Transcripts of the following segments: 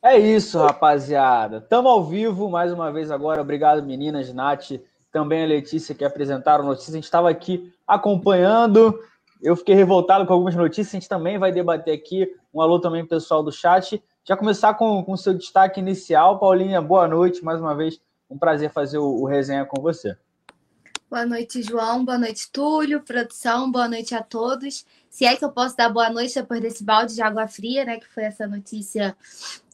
É isso, rapaziada. Tamo ao vivo mais uma vez agora. Obrigado, meninas, Nath, também a Letícia que apresentaram notícias. A gente estava aqui acompanhando. Eu fiquei revoltado com algumas notícias. A gente também vai debater aqui. Um alô também pessoal do chat. Já começar com o seu destaque inicial. Paulinha, boa noite. Mais uma vez, um prazer fazer o, o resenha com você. Boa noite, João. Boa noite, Túlio, produção. Boa noite a todos. Se é que eu posso dar boa noite depois desse balde de água fria, né? Que foi essa notícia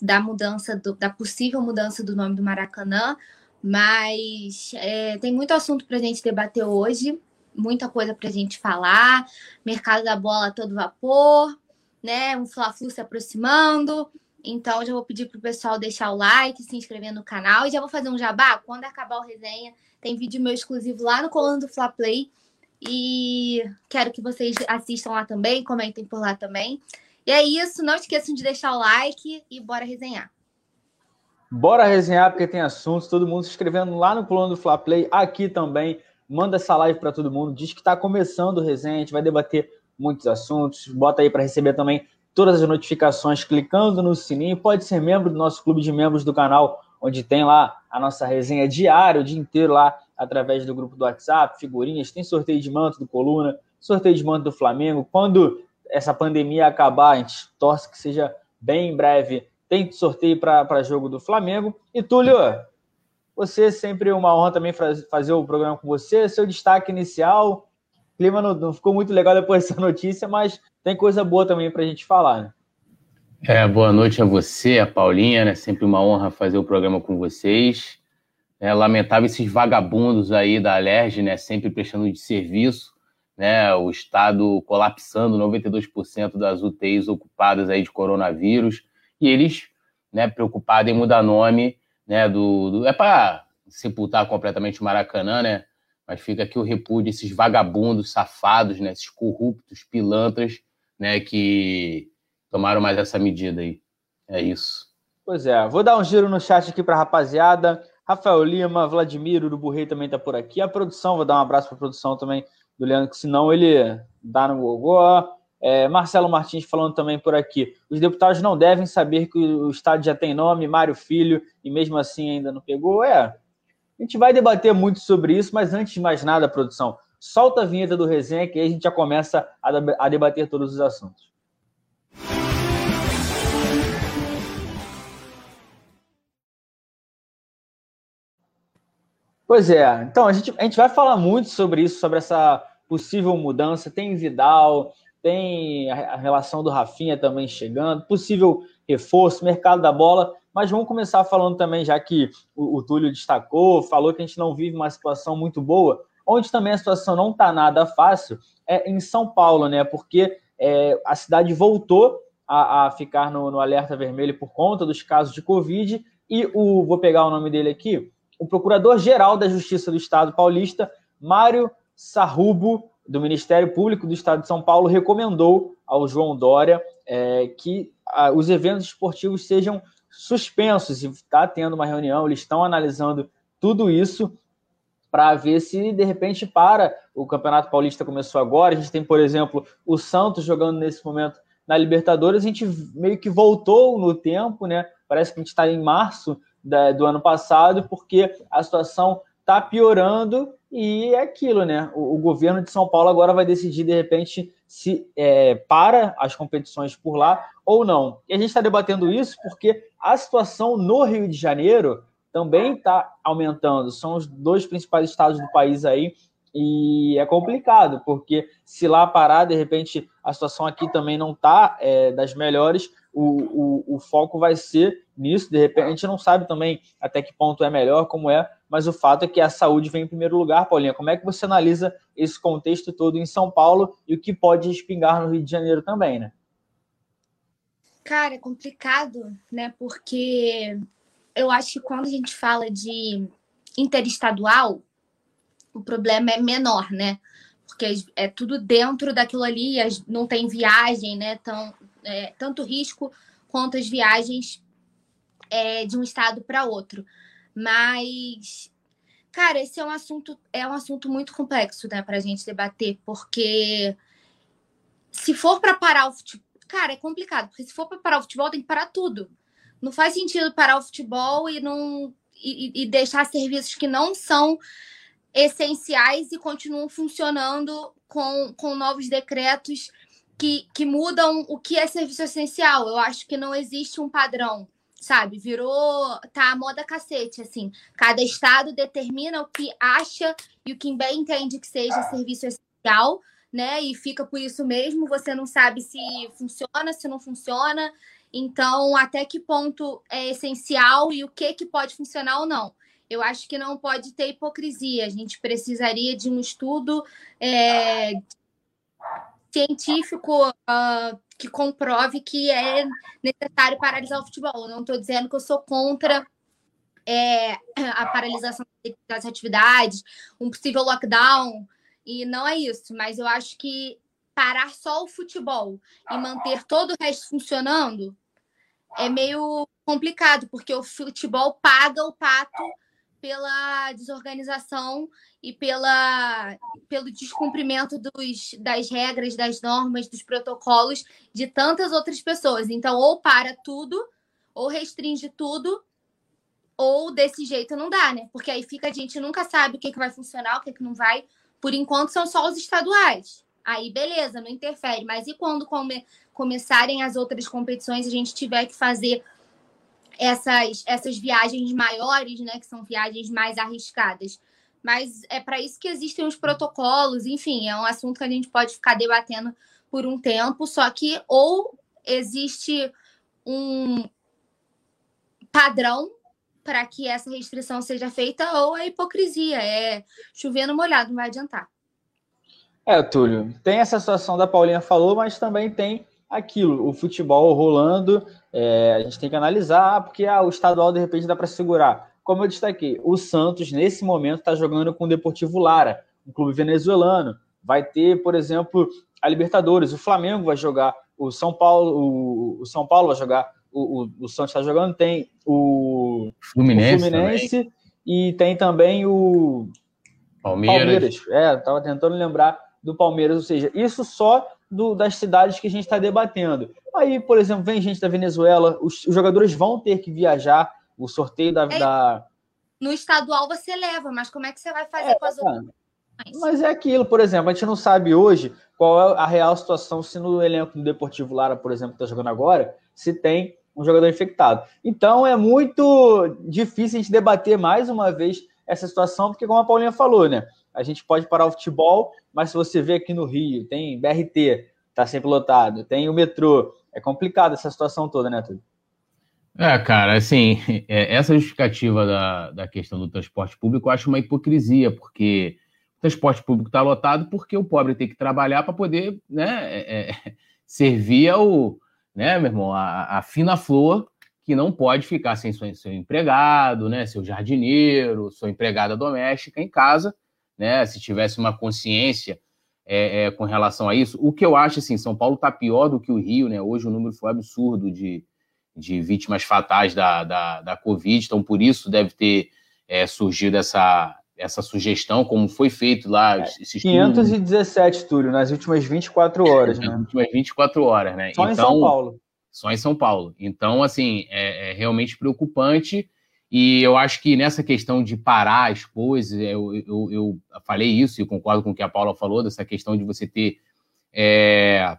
da mudança, do, da possível mudança do nome do Maracanã. Mas é, tem muito assunto para a gente debater hoje, muita coisa para a gente falar. Mercado da bola todo vapor, né? Um Fla-Flu se aproximando. Então, já vou pedir para o pessoal deixar o like, se inscrever no canal. E já vou fazer um jabá. Quando acabar o resenha, tem vídeo meu exclusivo lá no coluna do Fla Play. E quero que vocês assistam lá também, comentem por lá também. E é isso, não esqueçam de deixar o like e bora resenhar. Bora resenhar porque tem assuntos, todo mundo se inscrevendo lá no plano do Fla Play, aqui também. Manda essa live para todo mundo, diz que está começando o resenha, a gente vai debater muitos assuntos. Bota aí para receber também todas as notificações clicando no sininho. Pode ser membro do nosso clube de membros do canal onde tem lá a nossa resenha diária, o dia inteiro lá, através do grupo do WhatsApp, figurinhas, tem sorteio de manto do Coluna, sorteio de manto do Flamengo. Quando essa pandemia acabar, a gente torce que seja bem em breve, tem sorteio para jogo do Flamengo. E Túlio, você sempre uma honra também fazer o programa com você, seu destaque inicial. O clima não, não ficou muito legal depois dessa notícia, mas tem coisa boa também para a gente falar, né? É, boa noite a você, a Paulinha, né? Sempre uma honra fazer o programa com vocês. É lamentável esses vagabundos aí da Alerj, né? Sempre prestando de serviço, né? O Estado colapsando, 92% das UTIs ocupadas aí de coronavírus. E eles, né, preocupados em mudar nome, né? Do, do é para sepultar completamente o Maracanã, né? Mas fica aqui o repúdio esses vagabundos safados, né? Esses corruptos, pilantras, né? Que tomaram mais essa medida aí. É isso. Pois é, vou dar um giro no chat aqui para a rapaziada. Rafael Lima, Vladimir, Urubu Rei também está por aqui. A produção, vou dar um abraço para a produção também do Leandro, que senão ele dá no gogó. É, Marcelo Martins falando também por aqui. Os deputados não devem saber que o Estado já tem nome, Mário Filho, e mesmo assim ainda não pegou. É, a gente vai debater muito sobre isso, mas antes de mais nada, produção, solta a vinheta do resenha que aí a gente já começa a, a debater todos os assuntos. Pois é, então a gente, a gente vai falar muito sobre isso, sobre essa possível mudança. Tem Vidal, tem a relação do Rafinha também chegando, possível reforço, mercado da bola. Mas vamos começar falando também, já que o, o Túlio destacou, falou que a gente não vive uma situação muito boa, onde também a situação não está nada fácil, é em São Paulo, né? Porque é, a cidade voltou a, a ficar no, no alerta vermelho por conta dos casos de Covid. E o, vou pegar o nome dele aqui, o Procurador-Geral da Justiça do Estado paulista, Mário Sarrubo, do Ministério Público do Estado de São Paulo, recomendou ao João Dória é, que a, os eventos esportivos sejam suspensos e está tendo uma reunião, eles estão analisando tudo isso para ver se de repente para. O Campeonato Paulista começou agora, a gente tem, por exemplo, o Santos jogando nesse momento na Libertadores, a gente meio que voltou no tempo, né? Parece que a gente está em março da, do ano passado, porque a situação está piorando e é aquilo, né? O, o, governo de São Paulo agora vai decidir, de repente, se é, para as competições por lá ou não. E a gente está debatendo isso porque a situação no Rio de Janeiro também está aumentando. São os dois principais estados do país aí e é complicado, porque se lá parar, de repente a situação aqui também não está é, das melhores, o, o, o, foco vai ser nisso. De repente, a gente não sabe também até que ponto é melhor, como é, mas o fato é que a saúde vem em primeiro lugar, Paulinha. Como é que você analisa esse contexto todo em São Paulo e o que pode espingar no Rio de Janeiro também, né? Cara, é complicado, né? Porque eu acho que quando a gente fala de interestadual, o problema é menor, né? Porque é tudo dentro daquilo ali, não tem viagem, né? Tão, é, tanto risco quanto as viagens é, de um estado para outro. Mas, cara, esse é um assunto é um assunto muito complexo, né, para a gente debater, porque se for para parar o futebol, cara, é complicado, porque se for para parar o futebol tem que parar tudo. Não faz sentido parar o futebol e não e, e deixar serviços que não são essenciais e continuam funcionando com, com novos decretos que, que mudam o que é serviço essencial. Eu acho que não existe um padrão, sabe? Virou. Tá a moda cacete, assim. Cada estado determina o que acha e o que bem entende que seja serviço essencial, né? E fica por isso mesmo. Você não sabe se funciona, se não funciona. Então, até que ponto é essencial e o que, que pode funcionar ou não. Eu acho que não pode ter hipocrisia. A gente precisaria de um estudo é, científico uh, que comprove que é necessário paralisar o futebol. Eu não estou dizendo que eu sou contra é, a paralisação das atividades, um possível lockdown, e não é isso, mas eu acho que parar só o futebol e manter todo o resto funcionando é meio complicado, porque o futebol paga o pato pela desorganização e pela, pelo descumprimento dos, das regras, das normas, dos protocolos de tantas outras pessoas. Então, ou para tudo, ou restringe tudo, ou desse jeito não dá, né? Porque aí fica a gente nunca sabe o que, que vai funcionar, o que, que não vai. Por enquanto, são só os estaduais. Aí, beleza, não interfere. Mas e quando come, começarem as outras competições, a gente tiver que fazer essas, essas viagens maiores, né, que são viagens mais arriscadas. Mas é para isso que existem os protocolos, enfim, é um assunto que a gente pode ficar debatendo por um tempo, só que ou existe um padrão para que essa restrição seja feita, ou a hipocrisia, é chover no molhado, não vai adiantar. É, Túlio, tem essa situação da Paulinha falou, mas também tem aquilo, o futebol rolando, é, a gente tem que analisar, porque ah, o estadual de repente dá para segurar. Como eu destaquei, o Santos, nesse momento, está jogando com o Deportivo Lara, um clube venezuelano. Vai ter, por exemplo, a Libertadores, o Flamengo vai jogar, o São Paulo, o, o São Paulo vai jogar, o, o, o Santos está jogando, tem o Fluminense, o Fluminense e tem também o Palmeiras. Palmeiras. É, estava tentando lembrar do Palmeiras, ou seja, isso só do, das cidades que a gente está debatendo. Aí, por exemplo, vem gente da Venezuela, os, os, jogadores vão ter que viajar, o sorteio da, é, da, No estadual você leva, mas como é que você vai fazer é, com as outras? Mas é aquilo, por exemplo, a gente não sabe hoje qual é a real situação se no elenco do Deportivo Lara, por exemplo, que está jogando agora, se tem um jogador infectado. Então é muito difícil a gente debater mais uma vez essa situação, porque como a Paulinha falou, né? A gente pode parar o futebol, mas se você vê aqui no Rio, tem BRT, tá sempre lotado, tem o metrô, é complicado essa situação toda, né, Túlio? É, cara, assim, é, essa justificativa da, da questão do transporte público eu acho uma hipocrisia, porque o transporte público está lotado porque o pobre tem que trabalhar para poder né, é, é, servir ao, né, meu irmão, a, a, fina flor que não pode ficar sem seu, seu empregado, né, seu jardineiro, sua empregada doméstica em casa, né, se tivesse uma consciência é, é, com relação a isso. O que eu acho, assim, São Paulo está pior do que o Rio, né? Hoje o número foi absurdo de, de vítimas fatais da, da, da Covid, então por isso deve ter é, surgido essa, essa sugestão, como foi feito lá. É, 517, Túlio, nas últimas 24 horas, né? Nas últimas 24 horas, né? Só então, em São Paulo. Só em São Paulo. Então, assim, é, é realmente preocupante. E eu acho que nessa questão de parar as coisas, eu, eu, eu falei isso e concordo com o que a Paula falou, dessa questão de você ter, é,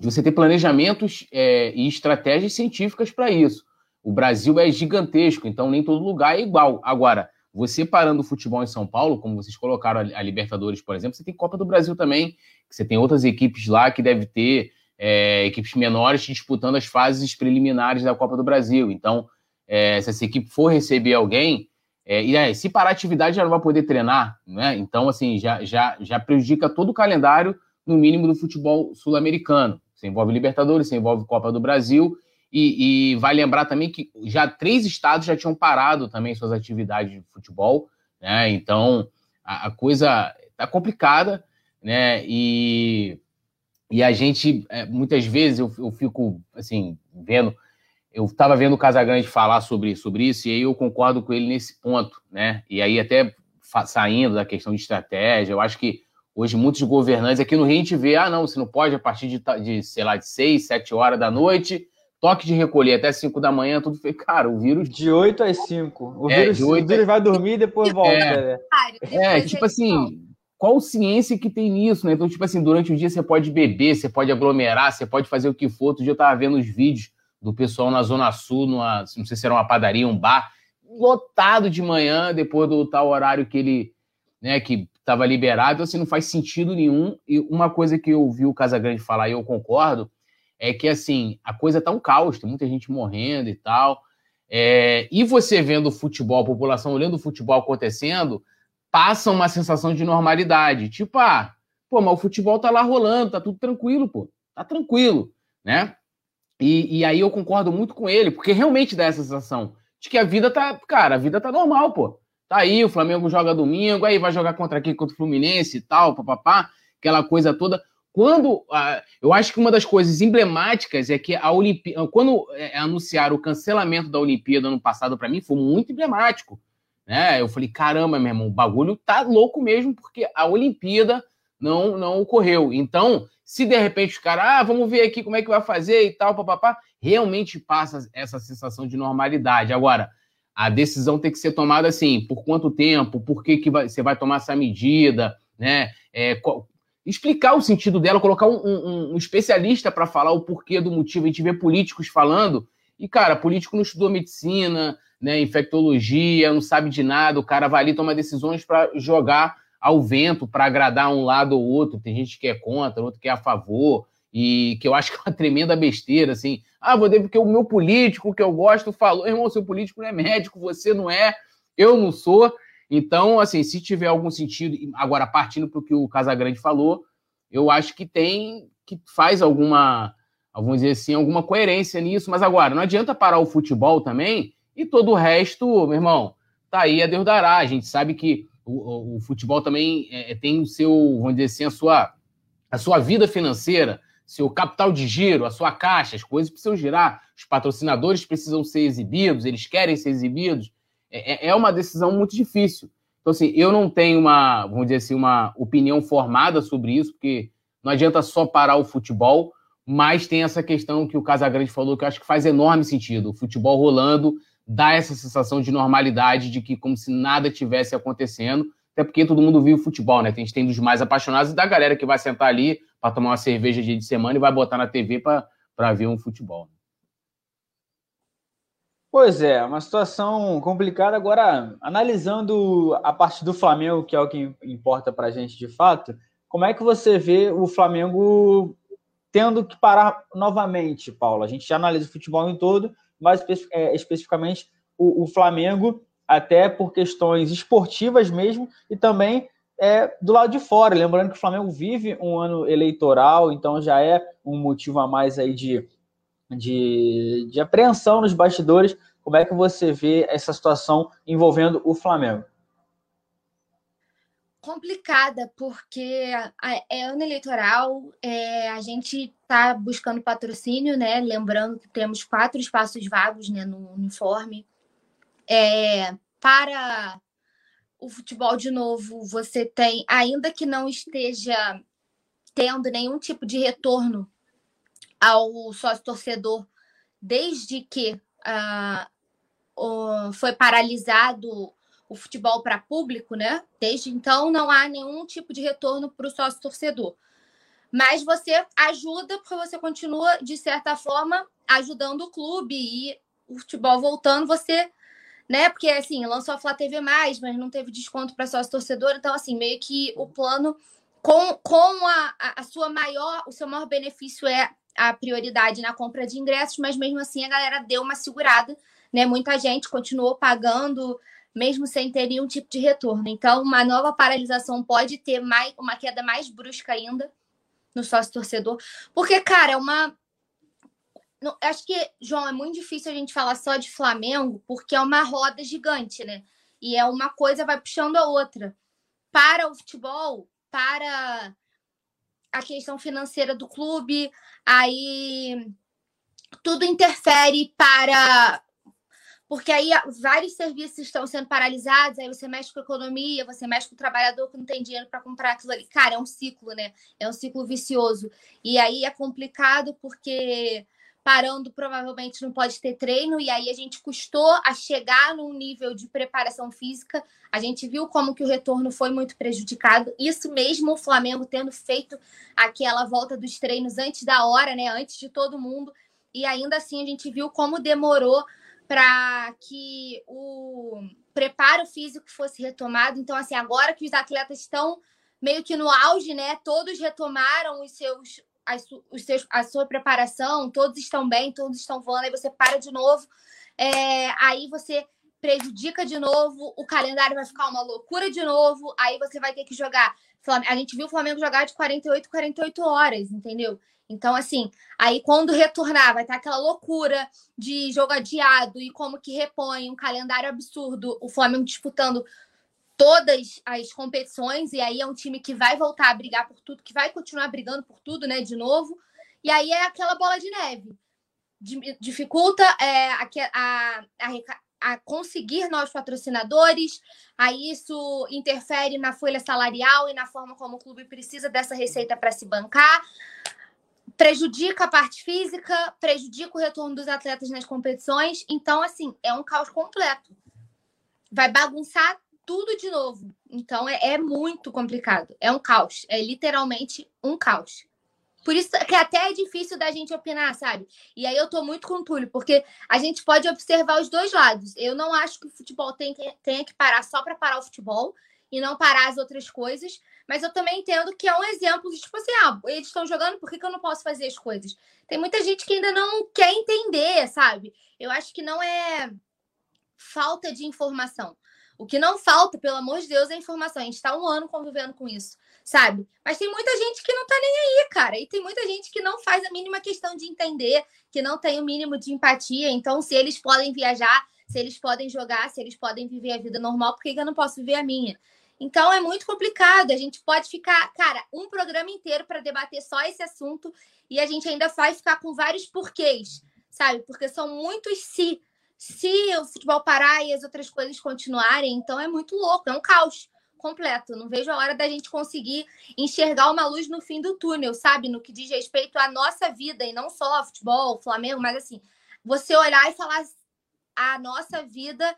de você ter planejamentos é, e estratégias científicas para isso. O Brasil é gigantesco, então nem todo lugar é igual. Agora, você parando o futebol em São Paulo, como vocês colocaram a Libertadores, por exemplo, você tem Copa do Brasil também, você tem outras equipes lá que deve ter é, equipes menores disputando as fases preliminares da Copa do Brasil. Então, é, se essa equipe for receber alguém, é, e aí, se parar a atividade já não vai poder treinar, né? Então, assim, já, já, já prejudica todo o calendário, no mínimo, do futebol sul-americano. Você envolve Libertadores, você envolve Copa do Brasil, e, e vai lembrar também que já três estados já tinham parado também suas atividades de futebol, né? Então, a, a coisa tá complicada, né? E, e a gente, é, muitas vezes, eu, eu fico, assim, vendo eu estava vendo o Casagrande falar sobre, sobre isso e aí eu concordo com ele nesse ponto, né? E aí até saindo da questão de estratégia, eu acho que hoje muitos governantes aqui no Rio a gente vê, ah, não, você não pode a partir de, de sei lá, de seis, sete horas da noite toque de recolher até 5 da manhã, tudo foi, cara, o vírus. De 8 às 5. O é, vírus, 8... o vírus vai dormir e depois volta. É, né? é tipo assim, qual ciência que tem nisso, né? Então, tipo assim, durante o dia você pode beber, você pode aglomerar, você pode fazer o que for. Outro dia eu tava vendo os vídeos do pessoal na Zona Sul, numa, não sei se era uma padaria, um bar, lotado de manhã, depois do tal horário que ele, né, que estava liberado, então, assim, não faz sentido nenhum. E uma coisa que eu ouvi o Casagrande falar e eu concordo, é que, assim, a coisa tá um caos, tem muita gente morrendo e tal. É, e você vendo o futebol, a população olhando o futebol acontecendo, passa uma sensação de normalidade. Tipo, ah, pô, mas o futebol tá lá rolando, tá tudo tranquilo, pô. Tá tranquilo, né? E, e aí eu concordo muito com ele, porque realmente dá essa sensação de que a vida tá, cara, a vida tá normal, pô. Tá aí, o Flamengo joga domingo, aí vai jogar contra aqui, contra o Fluminense e tal, papapá, aquela coisa toda. Quando. Uh, eu acho que uma das coisas emblemáticas é que a Olimpíada. Quando é, anunciaram o cancelamento da Olimpíada ano passado, para mim, foi muito emblemático. Né? Eu falei, caramba, meu irmão, o bagulho tá louco mesmo, porque a Olimpíada não, não ocorreu. Então, se de repente os caras, ah, vamos ver aqui como é que vai fazer e tal, papapá, realmente passa essa sensação de normalidade. Agora, a decisão tem que ser tomada assim, por quanto tempo, por que, que vai, você vai tomar essa medida, né? É, qual, explicar o sentido dela, colocar um, um, um especialista para falar o porquê do motivo. A gente vê políticos falando, e, cara, político não estudou medicina, né, infectologia, não sabe de nada, o cara vai ali tomar decisões para jogar ao vento, para agradar um lado ou outro. Tem gente que é contra, outro que é a favor, e que eu acho que é uma tremenda besteira, assim. Ah, vou ter porque o meu político que eu gosto falou, irmão, seu político não é médico, você não é, eu não sou. Então, assim, se tiver algum sentido, agora partindo para o que o Casagrande falou, eu acho que tem, que faz alguma, vamos dizer assim, alguma coerência nisso. Mas agora, não adianta parar o futebol também e todo o resto, meu irmão, tá aí a Deus dará. A gente sabe que o, o futebol também é, tem o seu, vamos dizer assim, a sua, a sua vida financeira, seu capital de giro, a sua caixa, as coisas precisam girar, os patrocinadores precisam ser exibidos, eles querem ser exibidos. É, é, é uma decisão muito difícil. Então, assim, eu não tenho uma, vamos dizer assim, uma opinião formada sobre isso, porque não adianta só parar o futebol, mas tem essa questão que o Casagrande falou que eu acho que faz enorme sentido. O futebol rolando dá essa sensação de normalidade, de que como se nada tivesse acontecendo, até porque todo mundo viu o futebol, né? A gente tem dos mais apaixonados e da galera que vai sentar ali para tomar uma cerveja dia de semana e vai botar na TV para ver um futebol. Pois é, uma situação complicada. Agora, analisando a parte do Flamengo, que é o que importa para a gente de fato, como é que você vê o Flamengo tendo que parar novamente, Paulo? A gente já analisa o futebol em todo, mas é, especificamente o, o, Flamengo, até por questões esportivas mesmo, e também é, do lado de fora. Lembrando que o Flamengo vive um ano eleitoral, então já é um motivo a mais aí de de, de apreensão nos bastidores. Como é que você vê essa situação envolvendo o Flamengo? Complicada, porque é ano eleitoral, é, a gente está buscando patrocínio, né? Lembrando que temos quatro espaços vagos né, no uniforme. É, para o futebol de novo, você tem, ainda que não esteja tendo nenhum tipo de retorno ao sócio torcedor desde que o, foi paralisado o futebol para público, né? Desde então não há nenhum tipo de retorno para o sócio torcedor. Mas você ajuda porque você continua, de certa forma, ajudando o clube e o futebol voltando, você, né? Porque assim, lançou a Flá TV mais, mas não teve desconto para sócio torcedor, então assim, meio que o plano com, com a, a sua maior, o seu maior benefício é a prioridade na compra de ingressos, mas mesmo assim a galera deu uma segurada, né? Muita gente continuou pagando mesmo sem ter nenhum tipo de retorno. Então, uma nova paralisação pode ter mais, uma queda mais brusca ainda no sócio torcedor, porque cara, é uma não, acho que, João, é muito difícil a gente falar só de Flamengo, porque é uma roda gigante, né? E é uma coisa vai puxando a outra. Para o futebol, para a questão financeira do clube, aí tudo interfere para. Porque aí vários serviços estão sendo paralisados, aí você mexe com a economia, você mexe com o trabalhador que não tem dinheiro para comprar aquilo ali. Cara, é um ciclo, né? É um ciclo vicioso. E aí é complicado porque parando, provavelmente não pode ter treino, e aí a gente custou a chegar num nível de preparação física. A gente viu como que o retorno foi muito prejudicado. Isso mesmo o Flamengo tendo feito aquela volta dos treinos antes da hora, né? Antes de todo mundo. E ainda assim a gente viu como demorou para que o preparo físico fosse retomado. Então, assim, agora que os atletas estão meio que no auge, né? Todos retomaram os seus as, os seus, a sua preparação, todos estão bem, todos estão voando, aí você para de novo, é, aí você prejudica de novo, o calendário vai ficar uma loucura de novo, aí você vai ter que jogar. A gente viu o Flamengo jogar de 48, 48 horas, entendeu? Então, assim, aí quando retornar, vai estar aquela loucura de jogo adiado e como que repõe um calendário absurdo, o Flamengo disputando todas as competições, e aí é um time que vai voltar a brigar por tudo, que vai continuar brigando por tudo, né, de novo. E aí é aquela bola de neve. Dificulta é, a, a, a, a conseguir novos patrocinadores, aí isso interfere na folha salarial e na forma como o clube precisa dessa receita para se bancar prejudica a parte física, prejudica o retorno dos atletas nas competições. Então, assim, é um caos completo. Vai bagunçar tudo de novo. Então é, é, muito complicado. É um caos. É literalmente um caos. Por isso que até é difícil da gente opinar, sabe? E aí eu tô muito com o Túlio, porque a gente pode observar os dois lados. Eu não acho que o futebol tem que, tenha que parar só para parar o futebol e não parar as outras coisas. Mas eu também entendo que é um exemplo de tipo assim, ah, eles estão jogando, por que, que eu não posso fazer as coisas? Tem muita gente que ainda não quer entender, sabe? Eu acho que não é falta de informação. O que não falta, pelo amor de Deus, é informação. A gente está um ano convivendo com isso, sabe? Mas tem muita gente que não tá nem aí, cara. E tem muita gente que não faz a mínima questão de entender, que não tem o mínimo de empatia. Então, se eles podem viajar, se eles podem jogar, se eles podem viver a vida normal, por que eu não posso viver a minha? Então é muito complicado. A gente pode ficar, cara, um programa inteiro para debater só esse assunto e a gente ainda vai ficar com vários porquês, sabe? Porque são muitos se se o futebol parar e as outras coisas continuarem, então é muito louco, é um caos completo. Não vejo a hora da gente conseguir enxergar uma luz no fim do túnel, sabe? No que diz respeito à nossa vida, e não só futebol, Flamengo, mas assim, você olhar e falar a nossa vida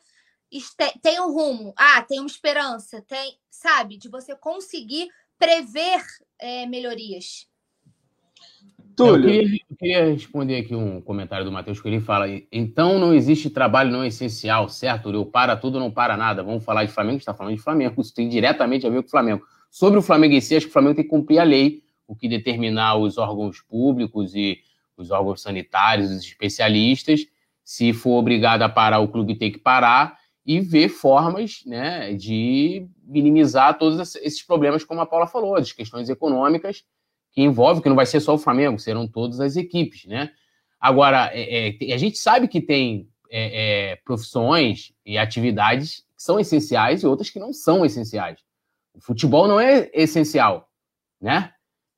tem um rumo, ah, tem uma esperança, tem, sabe, de você conseguir prever é, melhorias. Túlio. Eu queria, eu queria, responder aqui um comentário do Matheus, que ele fala: então não existe trabalho não essencial, certo? Eu para tudo, não para nada. Vamos falar de Flamengo, está falando de Flamengo, isso tem diretamente a ver com o Flamengo. Sobre o Flamengo em si, acho que o Flamengo tem que cumprir a lei, o que determinar os órgãos públicos e os órgãos sanitários, os especialistas. Se for obrigado a parar, o clube tem que parar e ver formas né, de minimizar todos esses problemas, como a Paula falou, as questões econômicas que envolve, que não vai ser só o Flamengo, serão todas as equipes, né? Agora, é, é, a gente sabe que tem é, é, profissões e atividades que são essenciais e outras que não são essenciais. O futebol não é essencial, né?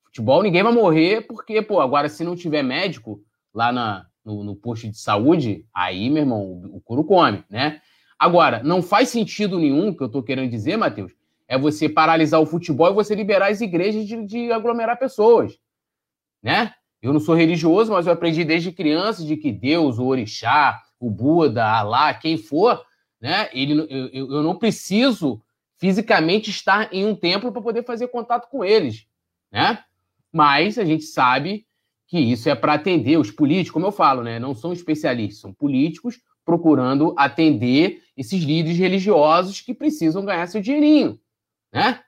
Futebol ninguém vai morrer porque, pô, agora se não tiver médico lá na, no, no posto de saúde, aí, meu irmão, o, o couro come, né? Agora, não faz sentido nenhum, que eu tô querendo dizer, Matheus, é você paralisar o futebol e você liberar as igrejas de, de aglomerar pessoas, né? Eu não sou religioso, mas eu aprendi desde criança de que Deus, o orixá, o Buda, Alá, quem for, né? Ele, eu, eu não preciso fisicamente estar em um templo para poder fazer contato com eles, né? Mas a gente sabe que isso é para atender os políticos, como eu falo, né? Não são especialistas, são políticos procurando atender esses líderes religiosos que precisam ganhar seu dinheirinho né?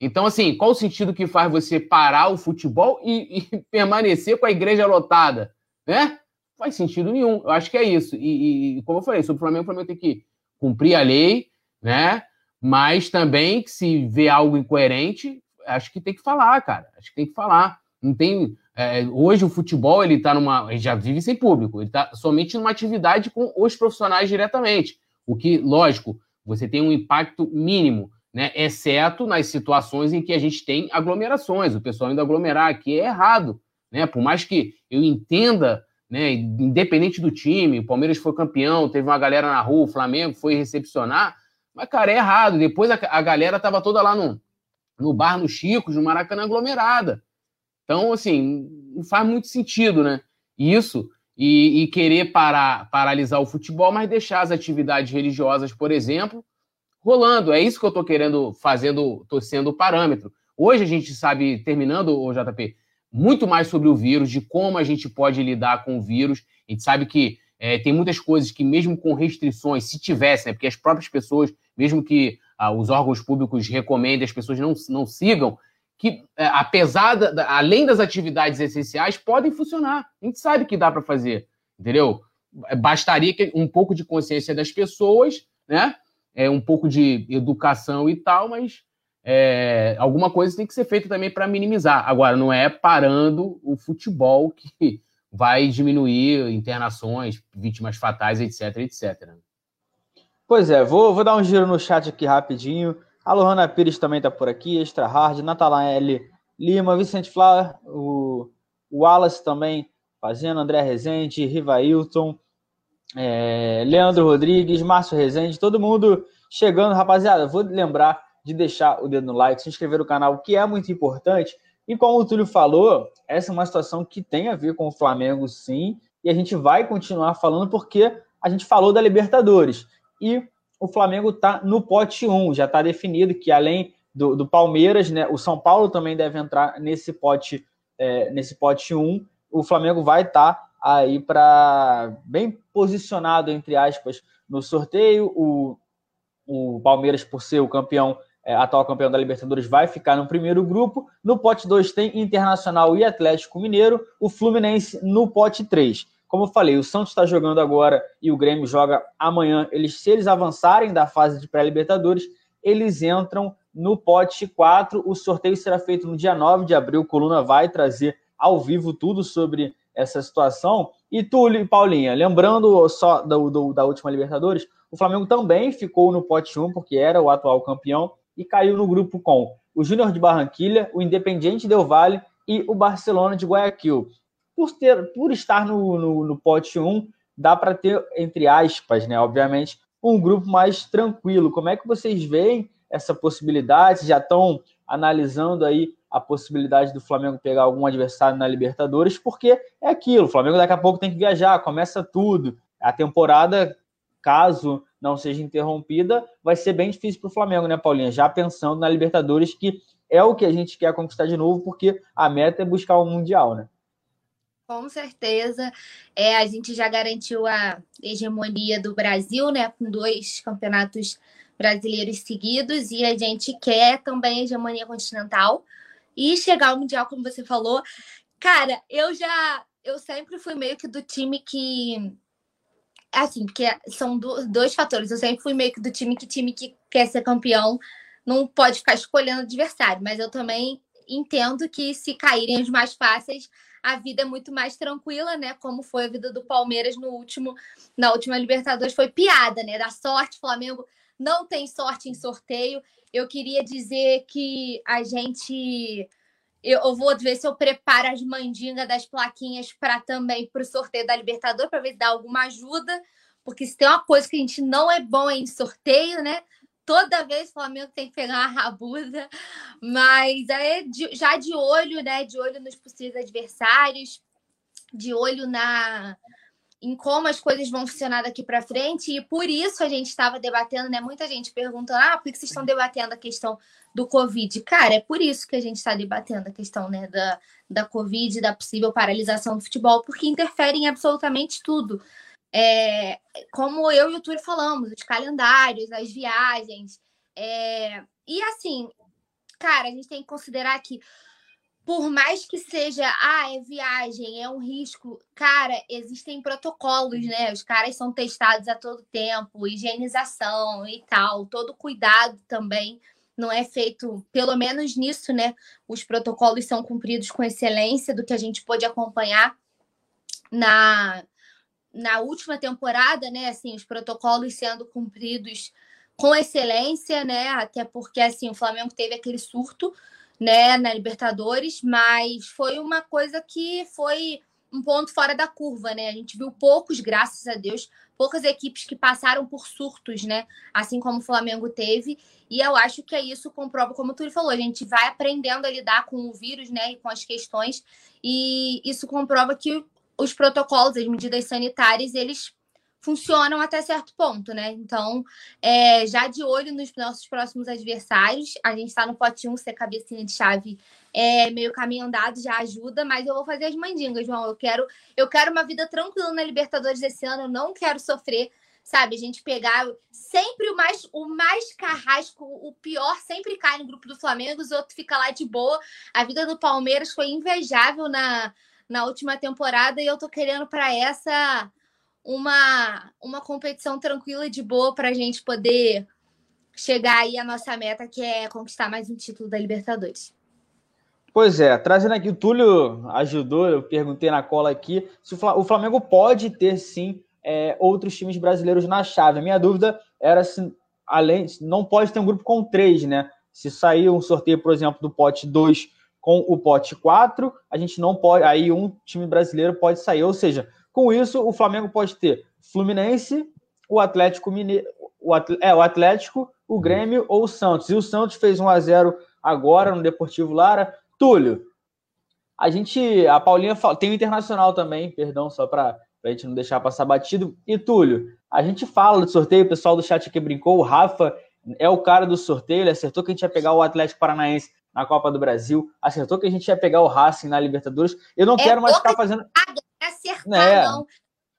Então, assim, qual o sentido que faz você parar o futebol e, e permanecer com a igreja lotada, né? Não faz sentido nenhum. Eu acho que é isso. E, e, como eu falei, sobre o Flamengo, o Flamengo tem que cumprir a lei, né? Mas também, se vê algo incoerente, acho que tem que falar, cara. Acho que tem que falar. Não tem. É, hoje o futebol ele está numa. Ele já vive sem público, ele está somente numa atividade com os profissionais diretamente. O que, lógico, você tem um impacto mínimo né? Exceto nas situações em que a gente tem aglomerações. O pessoal indo aglomerar aqui é errado, né? Por mais que eu entenda, né? Independente do time, o Palmeiras foi campeão, teve uma galera na rua, o Flamengo foi recepcionar, mas, cara, é errado. Depois a, a galera tava toda lá no, no bar no Chicos, no Maracanã aglomerada. Então, assim, não faz muito sentido, né? Isso. E, e querer parar, paralisar o futebol, mas deixar as atividades religiosas, por exemplo, rolando. É isso que eu estou querendo, fazendo, estou sendo o parâmetro. Hoje a gente sabe, terminando, o JP, muito mais sobre o vírus, de como a gente pode lidar com o vírus. A gente sabe que é, tem muitas coisas que, mesmo com restrições, se tivessem, né, porque as próprias pessoas, mesmo que ah, os órgãos públicos recomendem, as pessoas não, não sigam, que, é, apesar da, além das atividades essenciais, podem funcionar. A gente sabe que dá para fazer, entendeu? Bastaria que um pouco de consciência das pessoas, né? É, um pouco de educação e tal, mas é, alguma coisa tem que ser feita também para minimizar. Agora, não é parando o futebol que vai diminuir internações, vítimas fatais, etc, etc. Pois é, vou, vou dar um giro no chat aqui rapidinho. A Lohana Pires também está por aqui, Extra Hard, Natalael Lima, Vicente Flá, o, o Wallace também fazendo, André Rezende, Rivailton, é, Leandro Rodrigues, Márcio Rezende, todo mundo chegando. Rapaziada, vou lembrar de deixar o dedo no like, se inscrever no canal, que é muito importante. E como o Túlio falou, essa é uma situação que tem a ver com o Flamengo, sim, e a gente vai continuar falando porque a gente falou da Libertadores. E o Flamengo está no pote 1, já está definido que além do, do, Palmeiras, né, o São Paulo também deve entrar nesse pote, é, nesse pote 1. O Flamengo vai estar tá aí para bem posicionado, entre aspas, no sorteio. O, o Palmeiras, por ser o campeão é, atual campeão da Libertadores, vai ficar no primeiro grupo. No pote 2 tem Internacional e Atlético Mineiro, o Fluminense no pote 3. Como eu falei, o Santos está jogando agora e o Grêmio joga amanhã. Eles, se eles avançarem da fase de pré-Libertadores, eles entram no pote 4. O sorteio será feito no dia 9 de abril. Coluna vai trazer ao vivo tudo sobre essa situação. E Túlio e Paulinha, lembrando só do, do, da última Libertadores, o Flamengo também ficou no pote 1, porque era o atual campeão, e caiu no grupo com o Júnior de Barranquilha, o Independiente Del Valle e o Barcelona de Guayaquil. Por, ter, por estar no, no, no pote 1, dá para ter, entre aspas, né, obviamente, um grupo mais tranquilo. Como é que vocês veem essa possibilidade? Já estão analisando aí a possibilidade do Flamengo pegar algum adversário na Libertadores, porque é aquilo, o Flamengo daqui a pouco tem que viajar, começa tudo. A temporada, caso não seja interrompida, vai ser bem difícil para o Flamengo, né, Paulinha? Já pensando na Libertadores, que é o que a gente quer conquistar de novo, porque a meta é buscar o Mundial, né? Com certeza. É, a gente já garantiu a hegemonia do Brasil, né? Com dois campeonatos brasileiros seguidos, e a gente quer também hegemonia continental e chegar ao Mundial, como você falou. Cara, eu já. Eu sempre fui meio que do time que assim, porque são dois fatores. Eu sempre fui meio que do time que time que quer ser campeão não pode ficar escolhendo adversário, mas eu também entendo que se caírem os mais fáceis, a vida é muito mais tranquila, né? Como foi a vida do Palmeiras no último, na última Libertadores, foi piada, né? Da sorte, Flamengo não tem sorte em sorteio. Eu queria dizer que a gente eu, vou ver se eu preparo as mandingas das plaquinhas para também para o sorteio da Libertadores, para ver se dá alguma ajuda. Porque se tem uma coisa que a gente não é bom é em sorteio, né? Toda vez o Flamengo tem que pegar uma rabuda. Mas é de, já de olho, né? De olho nos possíveis adversários, de olho na, em como as coisas vão funcionar daqui para frente, e por isso a gente estava debatendo, né? Muita gente perguntando: ah, por que vocês estão debatendo a questão do Covid? Cara, é por isso que a gente está debatendo a questão né, da, da Covid, da possível paralisação do futebol, porque interfere em absolutamente tudo. É, como eu e o Túlio falamos, os calendários, as viagens. É, e assim, cara, a gente tem que considerar que por mais que seja, ah, é viagem, é um risco, cara, existem protocolos, né? Os caras são testados a todo tempo, higienização e tal, todo cuidado também não é feito, pelo menos nisso, né? Os protocolos são cumpridos com excelência do que a gente pôde acompanhar na na última temporada, né? Assim, os protocolos sendo cumpridos com excelência, né? Até porque assim, o Flamengo teve aquele surto né, na Libertadores, mas foi uma coisa que foi um ponto fora da curva, né? A gente viu poucos, graças a Deus, poucas equipes que passaram por surtos, né? Assim como o Flamengo teve. E eu acho que é isso comprova, como tu falou, a gente vai aprendendo a lidar com o vírus, né? E com as questões. E isso comprova que os protocolos, as medidas sanitárias, eles funcionam até certo ponto, né? Então, é, já de olho nos nossos próximos adversários, a gente está no pote 1, ser cabecinha de chave é, meio caminho andado já ajuda, mas eu vou fazer as mandingas, João. Eu quero, eu quero uma vida tranquila na Libertadores esse ano, eu não quero sofrer, sabe? A gente pegar sempre o mais, o mais carrasco, o pior sempre cai no grupo do Flamengo, os outros ficam lá de boa. A vida do Palmeiras foi invejável na, na última temporada e eu tô querendo para essa uma, uma competição tranquila e de boa para a gente poder chegar aí à nossa meta, que é conquistar mais um título da Libertadores. Pois é, trazendo aqui, o Túlio ajudou, eu perguntei na cola aqui, se o Flamengo pode ter sim é, outros times brasileiros na chave. A minha dúvida era se, além, não pode ter um grupo com três, né? Se sair um sorteio, por exemplo, do pote 2 com o pote 4, a gente não pode, aí um time brasileiro pode sair, ou seja, com isso, o Flamengo pode ter Fluminense, o Atlético Mineiro, o, é, o Atlético, o Grêmio ou o Santos. E o Santos fez 1 a 0 agora no Deportivo Lara. Túlio, a gente, a Paulinha tem o Internacional também, perdão, só para a gente não deixar passar batido. E Túlio, a gente fala do sorteio, o pessoal do chat aqui brincou, o Rafa é o cara do sorteio, ele acertou que a gente ia pegar o Atlético Paranaense na Copa do Brasil, acertou que a gente ia pegar o Racing na Libertadores. Eu não é quero mais ficar fazendo acertar, é. não.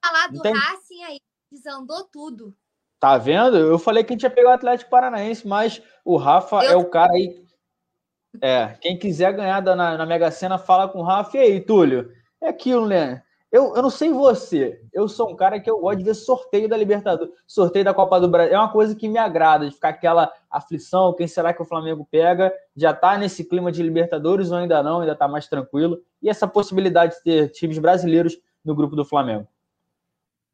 Falar do. Racing aí, desandou tudo. Tá vendo? Eu falei que a gente ia pegar o Atlético Paranaense, mas o Rafa eu... é o cara aí. É, quem quiser ganhar na, na Mega Sena, fala com o Rafa. E aí, Túlio? É aquilo, né? Eu, eu não sei você, eu sou um cara que eu gosto de ver sorteio da Libertadores, sorteio da Copa do Brasil. É uma coisa que me agrada, de ficar aquela aflição, quem será que o Flamengo pega? Já tá nesse clima de Libertadores ou ainda não, ainda tá mais tranquilo. E essa possibilidade de ter times brasileiros no grupo do Flamengo.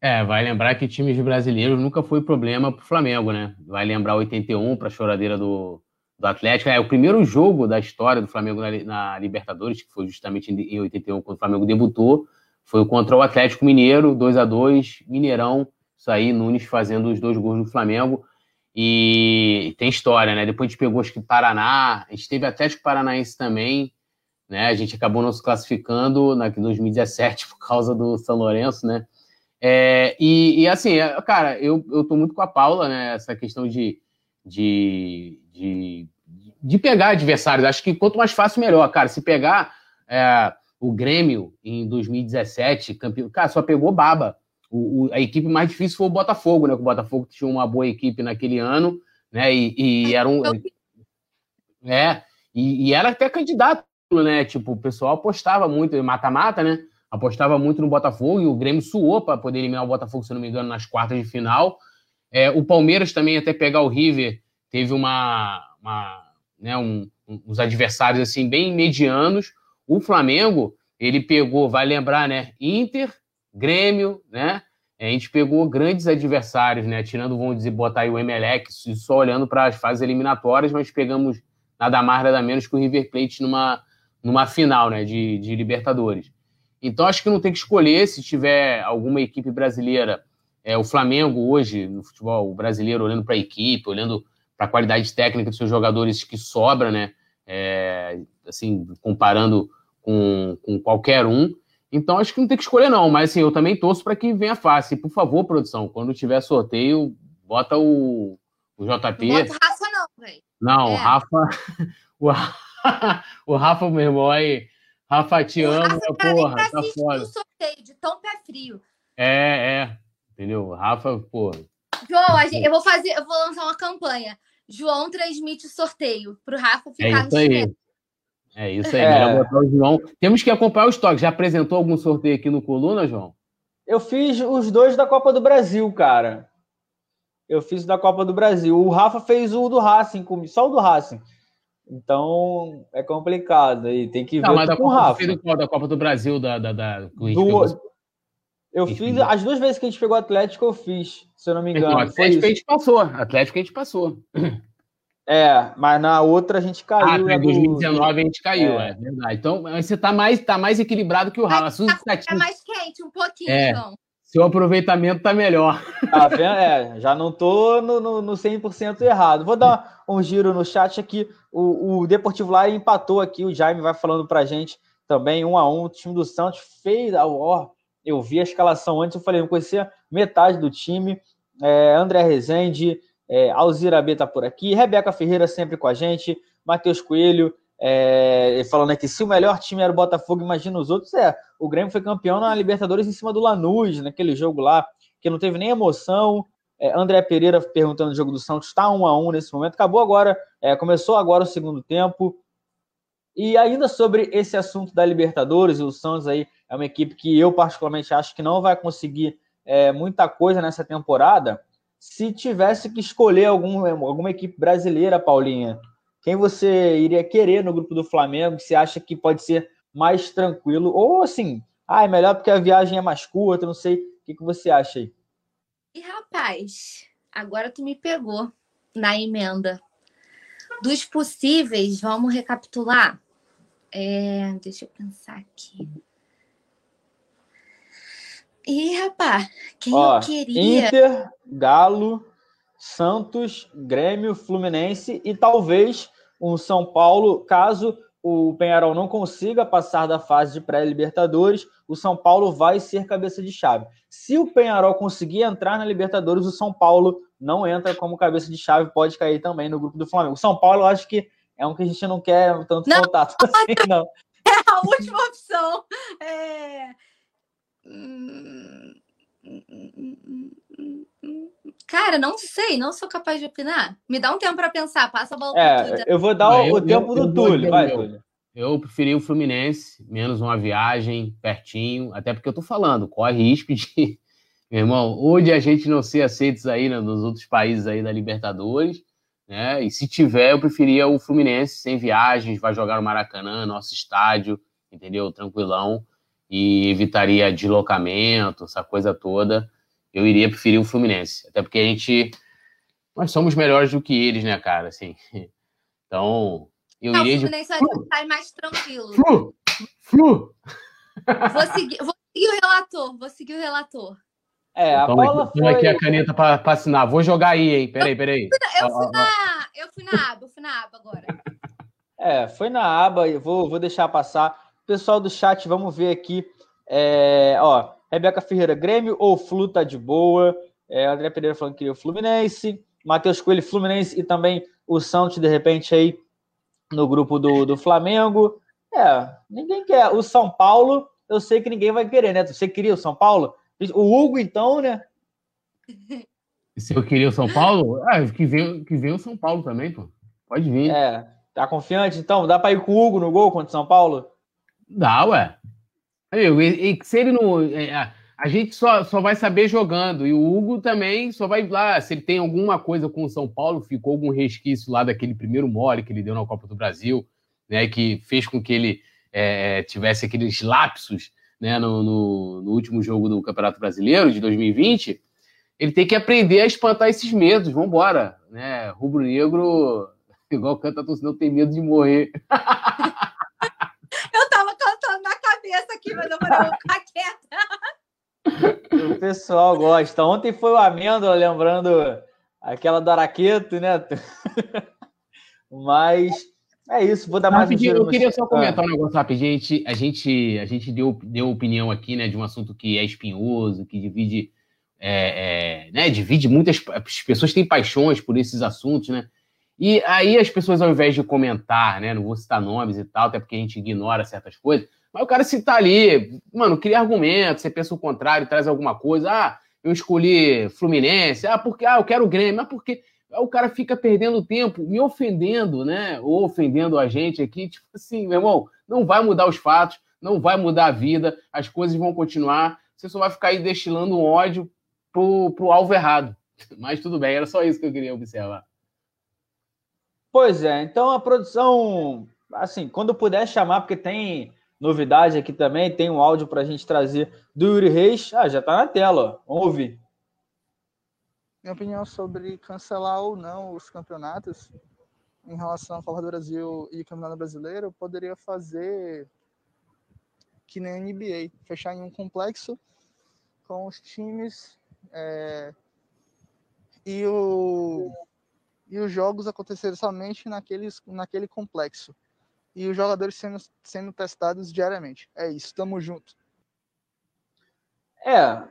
É, vai lembrar que times brasileiros nunca foi problema para o Flamengo, né? Vai lembrar 81 para a choradeira do, do Atlético. É o primeiro jogo da história do Flamengo na, na Libertadores, que foi justamente em 81, quando o Flamengo debutou foi contra o Atlético Mineiro, 2 a 2 Mineirão, isso aí, Nunes fazendo os dois gols do Flamengo. E tem história, né? Depois a gente pegou acho que Paraná, a gente teve Atlético Paranaense também, né? A gente acabou não se classificando na 2017 por causa do São Lourenço, né? É, e, e, assim, é, cara, eu, eu tô muito com a Paula, né? Essa questão de, de, de, de pegar adversários. Acho que quanto mais fácil, melhor, cara. Se pegar. É, o Grêmio, em 2017, campeão, cara, só pegou baba. O, o, a equipe mais difícil foi o Botafogo, né? O Botafogo tinha uma boa equipe naquele ano, né? E, e era um. É, e, e, era até candidato, né? Tipo, o pessoal apostava muito, mata-mata, né? Apostava muito no Botafogo e o Grêmio suou para poder eliminar o Botafogo, se não me engano, nas quartas de final. É, o Palmeiras também, até pegar o River, teve uma, uma né, um, uns adversários assim bem medianos. O Flamengo, ele pegou, vai lembrar, né? Inter, Grêmio, né? A gente pegou grandes adversários, né? Tirando, vamos dizer, botar aí o Emelec, só olhando para as fases eliminatórias, mas pegamos nada mais, nada menos que o River Plate numa, numa final, né? De, de Libertadores. Então, acho que não tem que escolher se tiver alguma equipe brasileira. É, o Flamengo hoje, no futebol brasileiro, olhando para a equipe, olhando para a qualidade técnica dos seus jogadores que sobra, né? É, assim, comparando com, com qualquer um. Então acho que não tem que escolher, não. Mas assim, eu também torço para que venha fácil. E, por favor, produção, quando tiver sorteio, bota o, o JP. Não bota o Rafa, não, velho. Não, é. Rafa. O, o Rafa, meu irmão, aí. Rafa, te o amo, Rafa, porra, tá foda. sorteio de tão pé frio. É, é. Entendeu? Rafa, porra. João, gente, eu vou fazer, eu vou lançar uma campanha. João transmite o sorteio pro Rafa ficar é isso aí. É isso aí, é. botar o João. Temos que acompanhar o estoque. Já apresentou algum sorteio aqui no Coluna, João? Eu fiz os dois da Copa do Brasil, cara. Eu fiz da Copa do Brasil. O Rafa fez o do Racing, só o do Racing. Então é complicado. E tem que ver mas com o Rafa. Fez qual da Copa do Brasil da, da, da do... Eu fiz as duas vezes que a gente pegou o Atlético, eu fiz, se eu não me engano. Atlético a gente passou. Atlético a gente passou. É, mas na outra a gente caiu. Ah, em 2019 do... a gente caiu, é. é, verdade. Então você está mais, tá mais equilibrado que o Rafa. Tá, é mais quente um pouquinho, é. Então. Seu aproveitamento tá melhor. Tá vendo? É, já não tô no, no, no 100% errado. Vou dar um giro no chat aqui. O, o Deportivo Lara empatou aqui. O Jaime vai falando pra gente também, um a um. O time do Santos fez. Ó, Eu vi a escalação antes, eu falei, não conhecia metade do time. É, André Rezende, é, Alzira B tá por aqui, Rebeca Ferreira sempre com a gente, Matheus Coelho, é, falando aqui, se o melhor time era o Botafogo, imagina os outros. É, o Grêmio foi campeão na Libertadores em cima do Lanús, naquele jogo lá, que não teve nem emoção. É, André Pereira perguntando o jogo do Santos, está um a um nesse momento. Acabou agora, é, começou agora o segundo tempo. E ainda sobre esse assunto da Libertadores, o Santos aí é uma equipe que eu particularmente acho que não vai conseguir é, muita coisa nessa temporada. Se tivesse que escolher algum, alguma equipe brasileira, Paulinha, quem você iria querer no grupo do Flamengo? Você acha que pode ser mais tranquilo? Ou assim, ah, é melhor porque a viagem é mais curta, não sei. O que, que você acha aí? E rapaz, agora tu me pegou na emenda. Dos possíveis, vamos recapitular? É, deixa eu pensar aqui. E, rapaz, quem Ó, eu queria. Inter, Galo, Santos, Grêmio, Fluminense e talvez um São Paulo, caso o Penharol não consiga passar da fase de pré-Libertadores, o São Paulo vai ser cabeça de chave. Se o Penharol conseguir entrar na Libertadores, o São Paulo não entra como cabeça de chave, pode cair também no grupo do Flamengo. O São Paulo, eu acho que é um que a gente não quer tanto não. contato assim, não. É a última opção. É... Cara, não sei, não sou capaz de opinar. Me dá um tempo para pensar, passa a bola é, Eu vou dar o, eu, tempo eu, do Túlio, vai, Túlio. Eu preferi o Fluminense, menos uma viagem pertinho, até porque eu tô falando, corre risco de, meu irmão, ou de a gente não ser aceitos aí né, nos outros países aí da Libertadores, né? E se tiver, eu preferia o Fluminense sem viagens, vai jogar no Maracanã, nosso estádio, entendeu? Tranquilão e evitaria deslocamento, essa coisa toda eu iria preferir o Fluminense. Até porque a gente. Nós somos melhores do que eles, né, cara? Assim. Então, eu Não, iria. O Fluminense de... vai estar mais tranquilo. Flu! Flu! Vou seguir, vou seguir o relator, vou seguir o relator. É, a Toma bola aqui, foi... aqui a caneta para assinar. Vou jogar aí, hein? Peraí, peraí. Eu fui, na, eu fui na aba, eu fui na aba agora. É, foi na aba, eu vou, vou deixar passar. Pessoal do chat, vamos ver aqui. É, ó, Rebeca Ferreira, Grêmio ou Flu tá de boa. É, André Pereira falando que queria o Fluminense. Matheus Coelho, Fluminense e também o Santos, de repente, aí no grupo do, do Flamengo. É, ninguém quer. O São Paulo, eu sei que ninguém vai querer, né? Você queria o São Paulo? O Hugo, então, né? Se eu queria o São Paulo, ah, que vem, que vem o São Paulo também, pô. Pode vir. É, tá confiante? Então, dá para ir com o Hugo no gol contra o São Paulo? Dá, ué. Amigo, e, e se ele não. É, a gente só, só vai saber jogando. E o Hugo também só vai lá. Se ele tem alguma coisa com o São Paulo, ficou algum resquício lá daquele primeiro mole que ele deu na Copa do Brasil, né? Que fez com que ele é, tivesse aqueles lapsos né, no, no, no, último jogo do Campeonato Brasileiro de 2020. Ele tem que aprender a espantar esses medos. Vambora, né? Rubro-negro, igual canta a torcida, tem medo de morrer. aqui, mas eu falei, vou ficar quieta. O pessoal gosta. Ontem foi o Amêndoa lembrando aquela do Araqueto, né? Mas é isso, vou dar mais rapidinho, um Eu queria só comentar um negócio rapidinho. A gente, a gente, a gente deu, deu opinião aqui, né, de um assunto que é espinhoso, que divide, é, é, né, divide muitas as pessoas têm paixões por esses assuntos, né? E aí as pessoas, ao invés de comentar, né, não vou citar nomes e tal, até porque a gente ignora certas coisas, mas o cara se tá ali, mano, cria argumento, você pensa o contrário, traz alguma coisa. Ah, eu escolhi Fluminense. Ah, porque ah, eu quero o Grêmio. Mas porque o cara fica perdendo tempo, me ofendendo, né? Ou ofendendo a gente aqui. Tipo assim, meu irmão, não vai mudar os fatos, não vai mudar a vida, as coisas vão continuar. Você só vai ficar aí destilando um ódio pro, pro alvo errado. Mas tudo bem, era só isso que eu queria observar. Pois é, então a produção, assim, quando puder chamar, porque tem novidade aqui também, tem um áudio para a gente trazer do Yuri Reis. Ah, já está na tela, vamos ouvir. Minha opinião sobre cancelar ou não os campeonatos em relação à Copa do Brasil e Campeonato Brasileiro, poderia fazer que nem a NBA, fechar em um complexo com os times é, e, o, e os jogos acontecerem somente naqueles, naquele complexo e os jogadores sendo, sendo testados diariamente. É isso, tamo junto. É,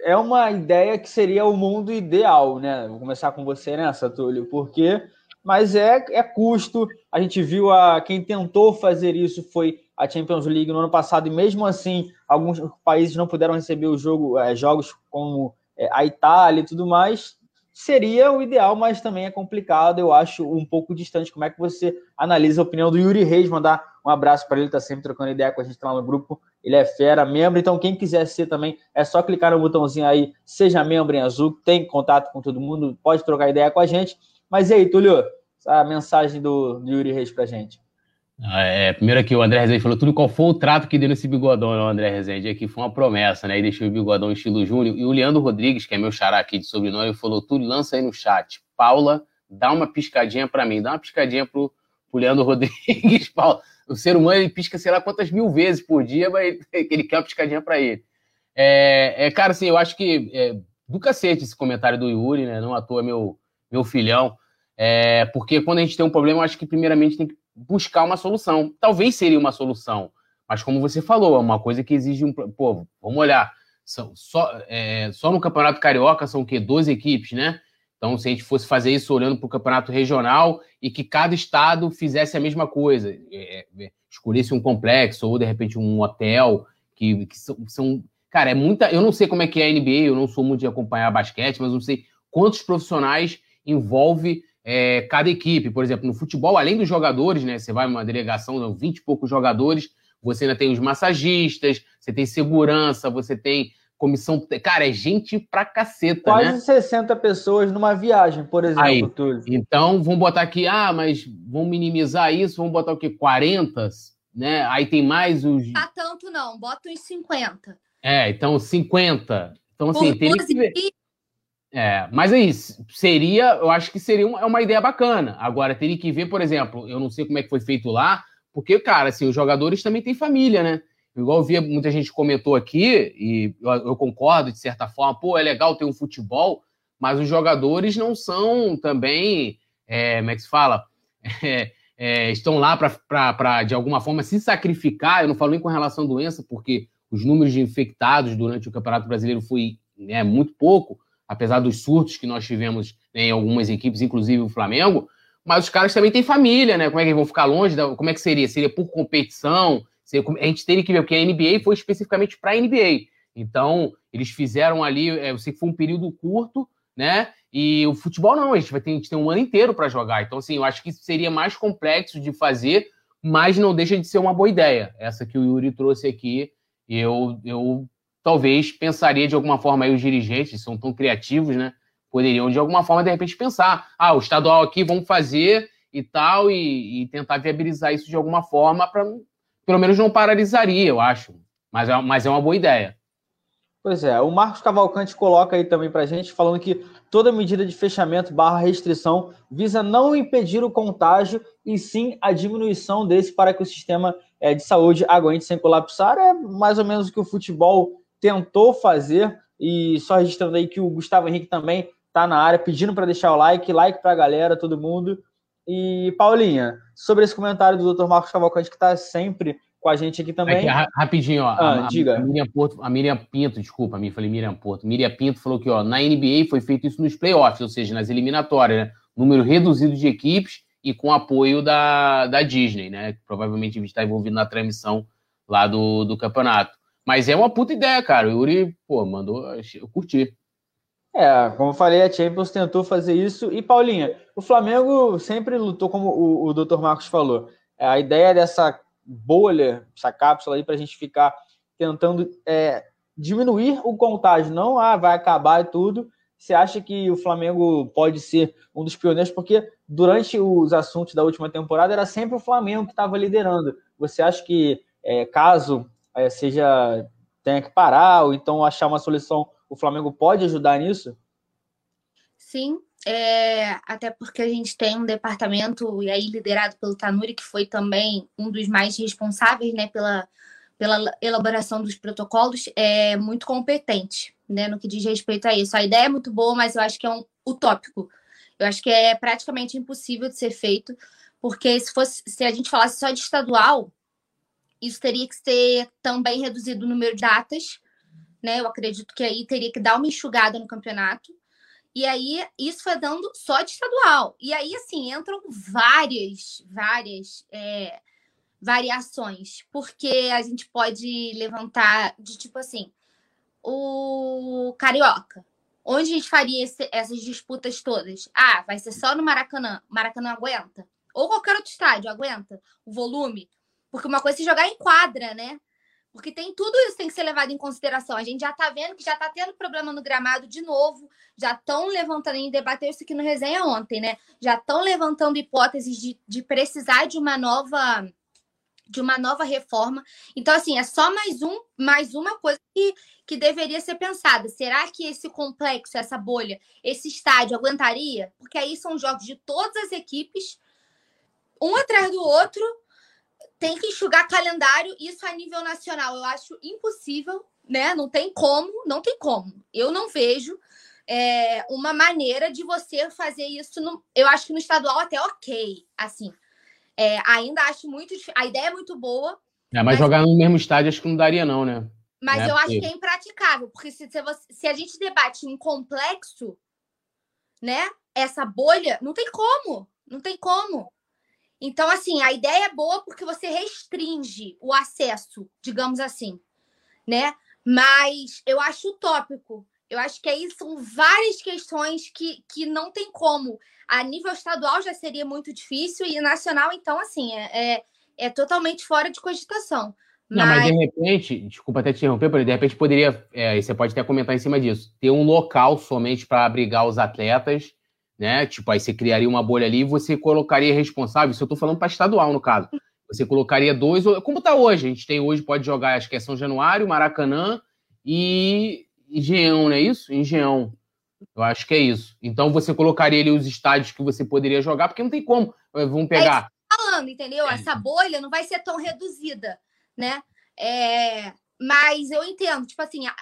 é uma ideia que seria o mundo ideal, né? Vou começar com você nessa, Túlio, porque mas é, é custo. A gente viu a quem tentou fazer isso foi a Champions League no ano passado, e mesmo assim, alguns países não puderam receber o jogo, é, jogos como é, a Itália e tudo mais. Seria o ideal, mas também é complicado. Eu acho um pouco distante. Como é que você analisa a opinião do Yuri Reis? Mandar um abraço para ele, está sempre trocando ideia com a gente lá no grupo. Ele é fera, membro. Então, quem quiser ser também, é só clicar no botãozinho aí, seja membro em azul, tem contato com todo mundo, pode trocar ideia com a gente. Mas e aí, Túlio, a mensagem do, do Yuri Reis para gente? Ah, é, primeiro aqui, o André Rezende falou tudo qual foi o trato que deu nesse bigodão, não, André Rezende? Aqui foi uma promessa, né? E deixou o bigodão estilo Júnior. E o Leandro Rodrigues, que é meu xará aqui de sobrenome, falou: tudo lança aí no chat. Paula, dá uma piscadinha para mim, dá uma piscadinha pro, pro Leandro Rodrigues. Paula, o ser humano ele pisca sei lá quantas mil vezes por dia, mas ele quer uma piscadinha para ele. É, é, cara, assim, eu acho que é, do cacete esse comentário do Yuri, né? Não à toa meu, meu filhão. É, porque quando a gente tem um problema, eu acho que primeiramente tem que buscar uma solução. Talvez seria uma solução, mas como você falou, é uma coisa que exige um. Pô, vamos olhar. São, só, é, só no Campeonato Carioca são o quê? 12 equipes, né? Então, se a gente fosse fazer isso olhando para o campeonato regional e que cada estado fizesse a mesma coisa, é, é, escolhesse um complexo ou de repente um hotel, que, que são, são, Cara, é muita. Eu não sei como é que é a NBA, eu não sou muito de acompanhar basquete, mas não sei quantos profissionais envolve é, cada equipe. Por exemplo, no futebol, além dos jogadores, né? Você vai uma delegação, são 20 e poucos jogadores, você ainda tem os massagistas, você tem segurança, você tem comissão. Cara, é gente pra caceta, Quase né? 60 pessoas numa viagem, por exemplo, Aí, Túlio. Então, vamos botar aqui, ah, mas vamos minimizar isso, vamos botar o quê? 40? Né? Aí tem mais os. Ah, tanto não, bota uns 50. É, então 50. Então, assim, por teria que ver. É, mas é isso. Seria, eu acho que seria uma, é uma ideia bacana. Agora, teria que ver, por exemplo, eu não sei como é que foi feito lá, porque, cara, assim, os jogadores também têm família, né? Igual eu via, muita gente comentou aqui, e eu, eu, concordo de certa forma, pô, é legal ter um futebol, mas os jogadores não são também, é, como é que se fala? É, é, estão lá para, de alguma forma, se sacrificar. Eu não falo nem com relação à doença, porque os números de infectados durante o Campeonato Brasileiro foi né, muito pouco, apesar dos surtos que nós tivemos né, em algumas equipes, inclusive o Flamengo, mas os caras também têm família, né? Como é que eles vão ficar longe? Da, como é que seria? Seria por competição? Seria, a gente teria que ver, porque a NBA foi especificamente para a NBA. Então, eles fizeram ali, é, eu sei que foi um período curto, né? E o futebol não, a gente vai ter, gente tem um ano inteiro para jogar. Então, assim, eu acho que seria mais complexo de fazer, mas não deixa de ser uma boa ideia. Essa que o Yuri trouxe aqui, eu, eu talvez pensaria de alguma forma aí os dirigentes, são tão criativos, né? Poderiam de alguma forma de repente pensar, ah, o estadual aqui vamos fazer e tal e, e tentar viabilizar isso de alguma forma para pelo menos não paralisaria, eu acho. Mas é, mas é uma boa ideia. Pois é, o Marcos Cavalcante coloca aí também para gente, falando que toda medida de fechamento barra restrição visa não impedir o contágio e sim a diminuição desse para que o sistema é, de saúde aguente sem colapsar. É mais ou menos o que o futebol tentou fazer. E só registrando aí que o Gustavo Henrique também está na área, pedindo para deixar o like, like para a galera, todo mundo. E Paulinha, sobre esse comentário do Dr. Marcos Cavalcante, que está sempre com a gente aqui também. Aqui, rapidinho, ó. Ah, a, diga. A Miriam, Porto, a Miriam Pinto, desculpa, mim falei Miriam Porto. Miriam Pinto falou que ó, na NBA foi feito isso nos playoffs, ou seja, nas eliminatórias, né? Número reduzido de equipes e com apoio da, da Disney, né? Que provavelmente está envolvido na transmissão lá do, do campeonato. Mas é uma puta ideia, cara. O Yuri, pô, mandou. Eu curti. É, como eu falei, a Champions tentou fazer isso. E, Paulinha, o Flamengo sempre lutou, como o, o Dr. Marcos falou. É, a ideia dessa bolha, essa cápsula aí, para a gente ficar tentando é, diminuir o contágio. Não, ah, vai acabar e tudo. Você acha que o Flamengo pode ser um dos pioneiros? Porque durante os assuntos da última temporada era sempre o Flamengo que estava liderando. Você acha que, é, caso é, seja tenha que parar ou então achar uma solução, o Flamengo pode ajudar nisso? Sim, é, até porque a gente tem um departamento, e aí liderado pelo Tanuri, que foi também um dos mais responsáveis né, pela, pela elaboração dos protocolos, é muito competente né, no que diz respeito a isso. A ideia é muito boa, mas eu acho que é um utópico. Eu acho que é praticamente impossível de ser feito, porque se fosse se a gente falasse só de estadual, isso teria que ser também reduzido o número de datas né? Eu acredito que aí teria que dar uma enxugada no campeonato. E aí, isso foi dando só de estadual. E aí, assim, entram várias, várias é, variações, porque a gente pode levantar de tipo assim, o Carioca. Onde a gente faria esse, essas disputas todas? Ah, vai ser só no Maracanã. Maracanã aguenta? Ou qualquer outro estádio aguenta o volume? Porque uma coisa é jogar em quadra, né? Porque tem tudo isso tem que ser levado em consideração. A gente já está vendo que já está tendo problema no gramado de novo. Já estão levantando, e debateu isso aqui no resenha ontem, né? Já estão levantando hipóteses de, de precisar de uma nova de uma nova reforma. Então, assim, é só mais um, mais uma coisa que, que deveria ser pensada. Será que esse complexo, essa bolha, esse estádio aguentaria? Porque aí são jogos de todas as equipes, um atrás do outro, tem que enxugar calendário, isso a nível nacional. Eu acho impossível, né? Não tem como, não tem como. Eu não vejo é, uma maneira de você fazer isso. No, eu acho que no estadual até ok, assim. É, ainda acho muito. A ideia é muito boa. É, mas, mas, jogar no mesmo estádio acho que não daria, não, né? Mas né? eu acho que é impraticável, porque se, se, você, se a gente debate um complexo, né? Essa bolha, não tem como. Não tem como. Então, assim, a ideia é boa porque você restringe o acesso, digamos assim, né? Mas eu acho utópico. Eu acho que aí são várias questões que, que não tem como. A nível estadual já seria muito difícil, e nacional, então, assim, é, é, é totalmente fora de cogitação. Mas... Não, mas de repente, desculpa até te interromper, de repente poderia, é, você pode até comentar em cima disso, ter um local somente para abrigar os atletas, né? Tipo, aí você criaria uma bolha ali e você colocaria responsável, isso eu estou falando para estadual, no caso. Você colocaria dois, como está hoje, a gente tem hoje, pode jogar, acho que é São Januário, Maracanã e Engenhão, não é isso? Engenhão. Eu acho que é isso. Então você colocaria ali os estádios que você poderia jogar, porque não tem como. Eh, vamos pegar. É falando, entendeu? Essa bolha não vai ser tão reduzida, né? É... Mas eu entendo, tipo assim, a,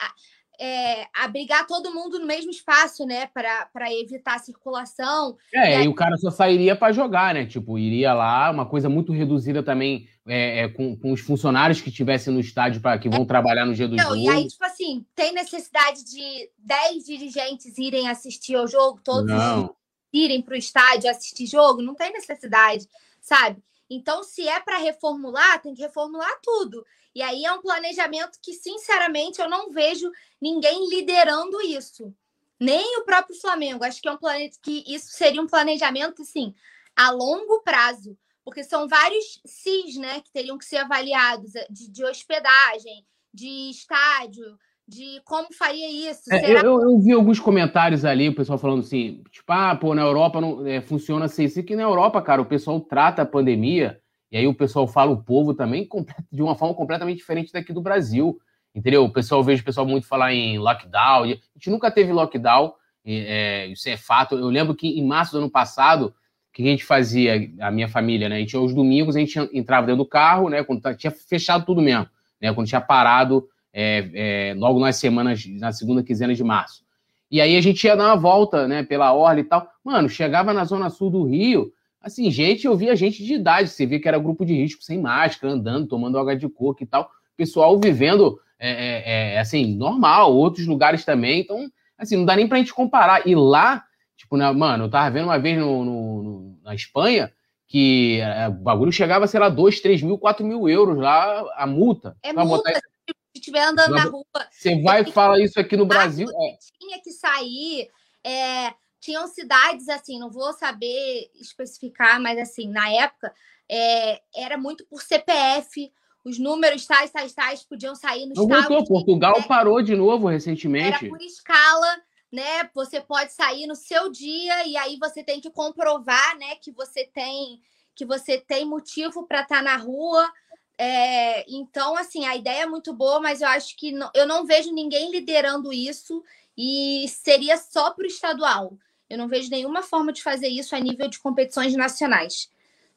é, abrigar todo mundo no mesmo espaço, né? Para evitar a circulação. É, e, aí... e o cara só sairia para jogar, né? Tipo, iria lá, uma coisa muito reduzida também é, é, com, com, os funcionários que estivessem no estádio para que vão trabalhar no dia do Não, jogo. E aí, tipo assim, tem necessidade de 10 dirigentes irem assistir ao jogo, todos Não. irem para o estádio assistir jogo? Não tem necessidade, sabe? Então, se é para reformular, tem que reformular tudo. E aí é um planejamento que, sinceramente, eu não vejo ninguém liderando isso. Nem o próprio Flamengo. Acho que é um plane... que isso seria um planejamento, assim, a longo prazo. Porque são vários CIS, né, que teriam que ser avaliados eh, de, de hospedagem, de estádio, de como faria isso. É, Será... eu, eu, vi alguns comentários ali, o pessoal falando assim, tipo, ah, pô, na Europa não é, funciona assim. Isso que na Europa, cara, o pessoal trata a pandemia e aí o pessoal fala o povo também de uma forma completamente diferente daqui do Brasil. Entendeu? O pessoal eu vejo o pessoal muito falar em lockdown. A gente nunca teve lockdown, é, isso é fato. Eu lembro que em março do ano passado, o que a gente fazia, a minha família, né? A gente, aos domingos, a gente entrava dentro do carro, né? Quando tinha fechado tudo mesmo, né? Quando tinha parado é, é, logo nas semanas, na segunda quinzena de março. E aí a gente ia dar uma volta, né? Pela orla e tal. Mano, chegava na zona sul do Rio, Assim, gente, eu via gente de idade, você via que era grupo de risco, sem máscara, andando, tomando água de coco e tal. Pessoal vivendo, é, é, é, assim, normal, outros lugares também. Então, assim, não dá nem pra gente comparar. E lá, tipo, né, mano, eu tava vendo uma vez no, no, no na Espanha que é, o bagulho chegava, sei lá, 2, 3 mil, 4 mil euros lá, a multa. É multa, botar... se estiver andando na rua. Você vai e fala isso aqui no Brasil. É. Tinha que sair. É, tinham cidades assim, não vou saber especificar, mas assim, na época é, era muito por CPF, os números tais, tais, tais podiam sair no não. Voltou, Portugal né? parou de novo recentemente. Era por escala, né? Você pode sair no seu dia e aí você tem que comprovar, né, que você tem que você tem motivo para estar tá na rua. É, então, assim, a ideia é muito boa, mas eu acho que não, eu não vejo ninguém liderando isso e seria só para o estadual. Eu não vejo nenhuma forma de fazer isso a nível de competições nacionais.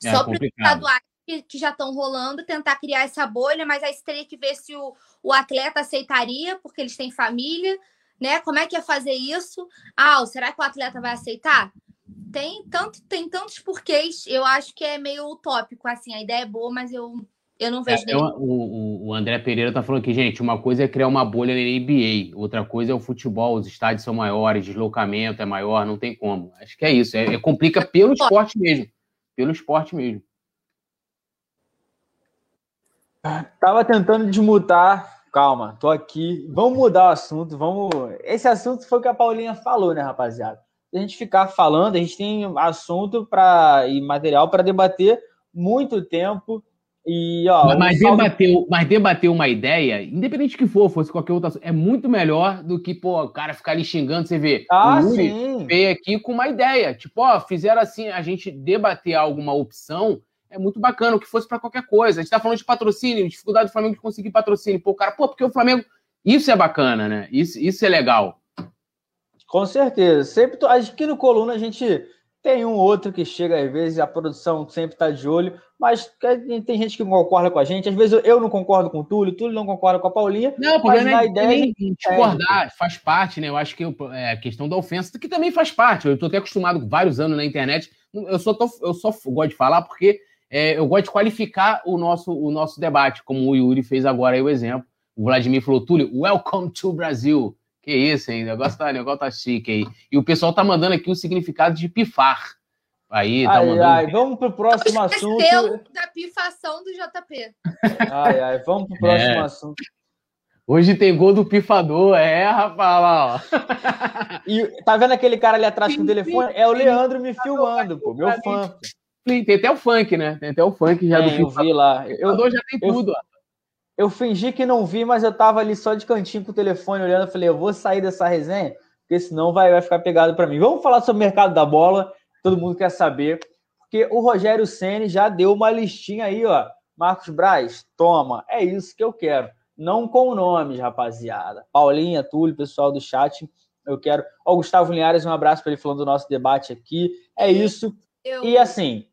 É, Só para os estaduais que, que, já estão rolando, tentar criar essa bolha, mas aí você teria que ver se o, o atleta aceitaria, porque eles têm família, né? Como é que é fazer isso? Ah, será que o atleta vai aceitar? Tem tanto, tem tantos porquês, eu acho que é meio utópico, assim, a ideia é boa, mas eu Eu não vejo é, nenhum. o, o André Pereira tá falando aqui, gente, uma coisa é criar uma bolha na NBA, outra coisa é o futebol, os estádios são maiores, deslocamento é maior, não tem como. Acho que é isso, é, é complica pelo esporte mesmo, pelo esporte mesmo. Tava tentando desmutar, calma, tô aqui. Vamos mudar o assunto, vamos. Esse assunto foi o que a Paulinha falou, né, rapaziada? a gente ficar falando, a gente tem assunto para e material para debater muito tempo. E, ó, mas, mas, salve... debater, mas debater uma ideia, independente que for, fosse qualquer outra, é muito melhor do que, pô, o cara ficar ali xingando, você vê. Ah, o Yuri sim. veio aqui com uma ideia. Tipo, ó, fizeram assim, a gente debater alguma opção, é muito bacana, o que fosse para qualquer coisa. A gente tá falando de patrocínio, dificuldade do Flamengo de conseguir patrocínio. Pô, cara, pô, porque o Flamengo. Isso é bacana, né? Isso, isso é legal. Com certeza. Sempre aqui no Coluna a gente tem um outro que chega às vezes, a produção sempre está de olho, mas tem gente que concorda com a gente. Às vezes eu não concordo com o Túlio, o Túlio não concorda com a Paulinha. Não, mas na é ideia nem discordar, é. faz parte, né? Eu acho que é, a questão da ofensa, que também faz parte. Eu estou até acostumado com vários anos na internet. Eu só, tô, eu só gosto de falar porque é, eu gosto de qualificar o nosso, o nosso debate, como o Yuri fez agora aí o exemplo. O Vladimir falou, Túlio, welcome to Brasil. Que isso, hein? O negócio tá, o negócio tá chique aí. E o pessoal tá mandando aqui o significado de pifar. Aí, tá ai, mandando. Ai, vamos pro próximo assunto. da pifação do JP. Ai, ai, vamos pro próximo é. assunto. Hoje tem gol do pifador, é, rapaz, lá, ó. E tá vendo aquele cara ali atrás com o telefone? É o Leandro me filmando, pô, meu fã. Tem até o funk, né? Tem até o funk já do pifador. Eu vi lá. O pifador já tem tudo, ó eu fingi que não vi, mas eu tava ali só de cantinho com o telefone olhando. Eu falei, eu vou sair dessa resenha, porque senão vai, vai ficar pegado para mim. Vamos falar sobre o mercado da bola, todo mundo quer saber. Porque o Rogério Ceni já deu uma listinha aí, ó. Marcos Braz, toma, é isso que eu quero. Não com nomes, rapaziada. Paulinha, Túlio, pessoal do chat, eu quero. Ó, o Gustavo Linhares, um abraço para ele falando do nosso debate aqui. É isso. Eu... E assim,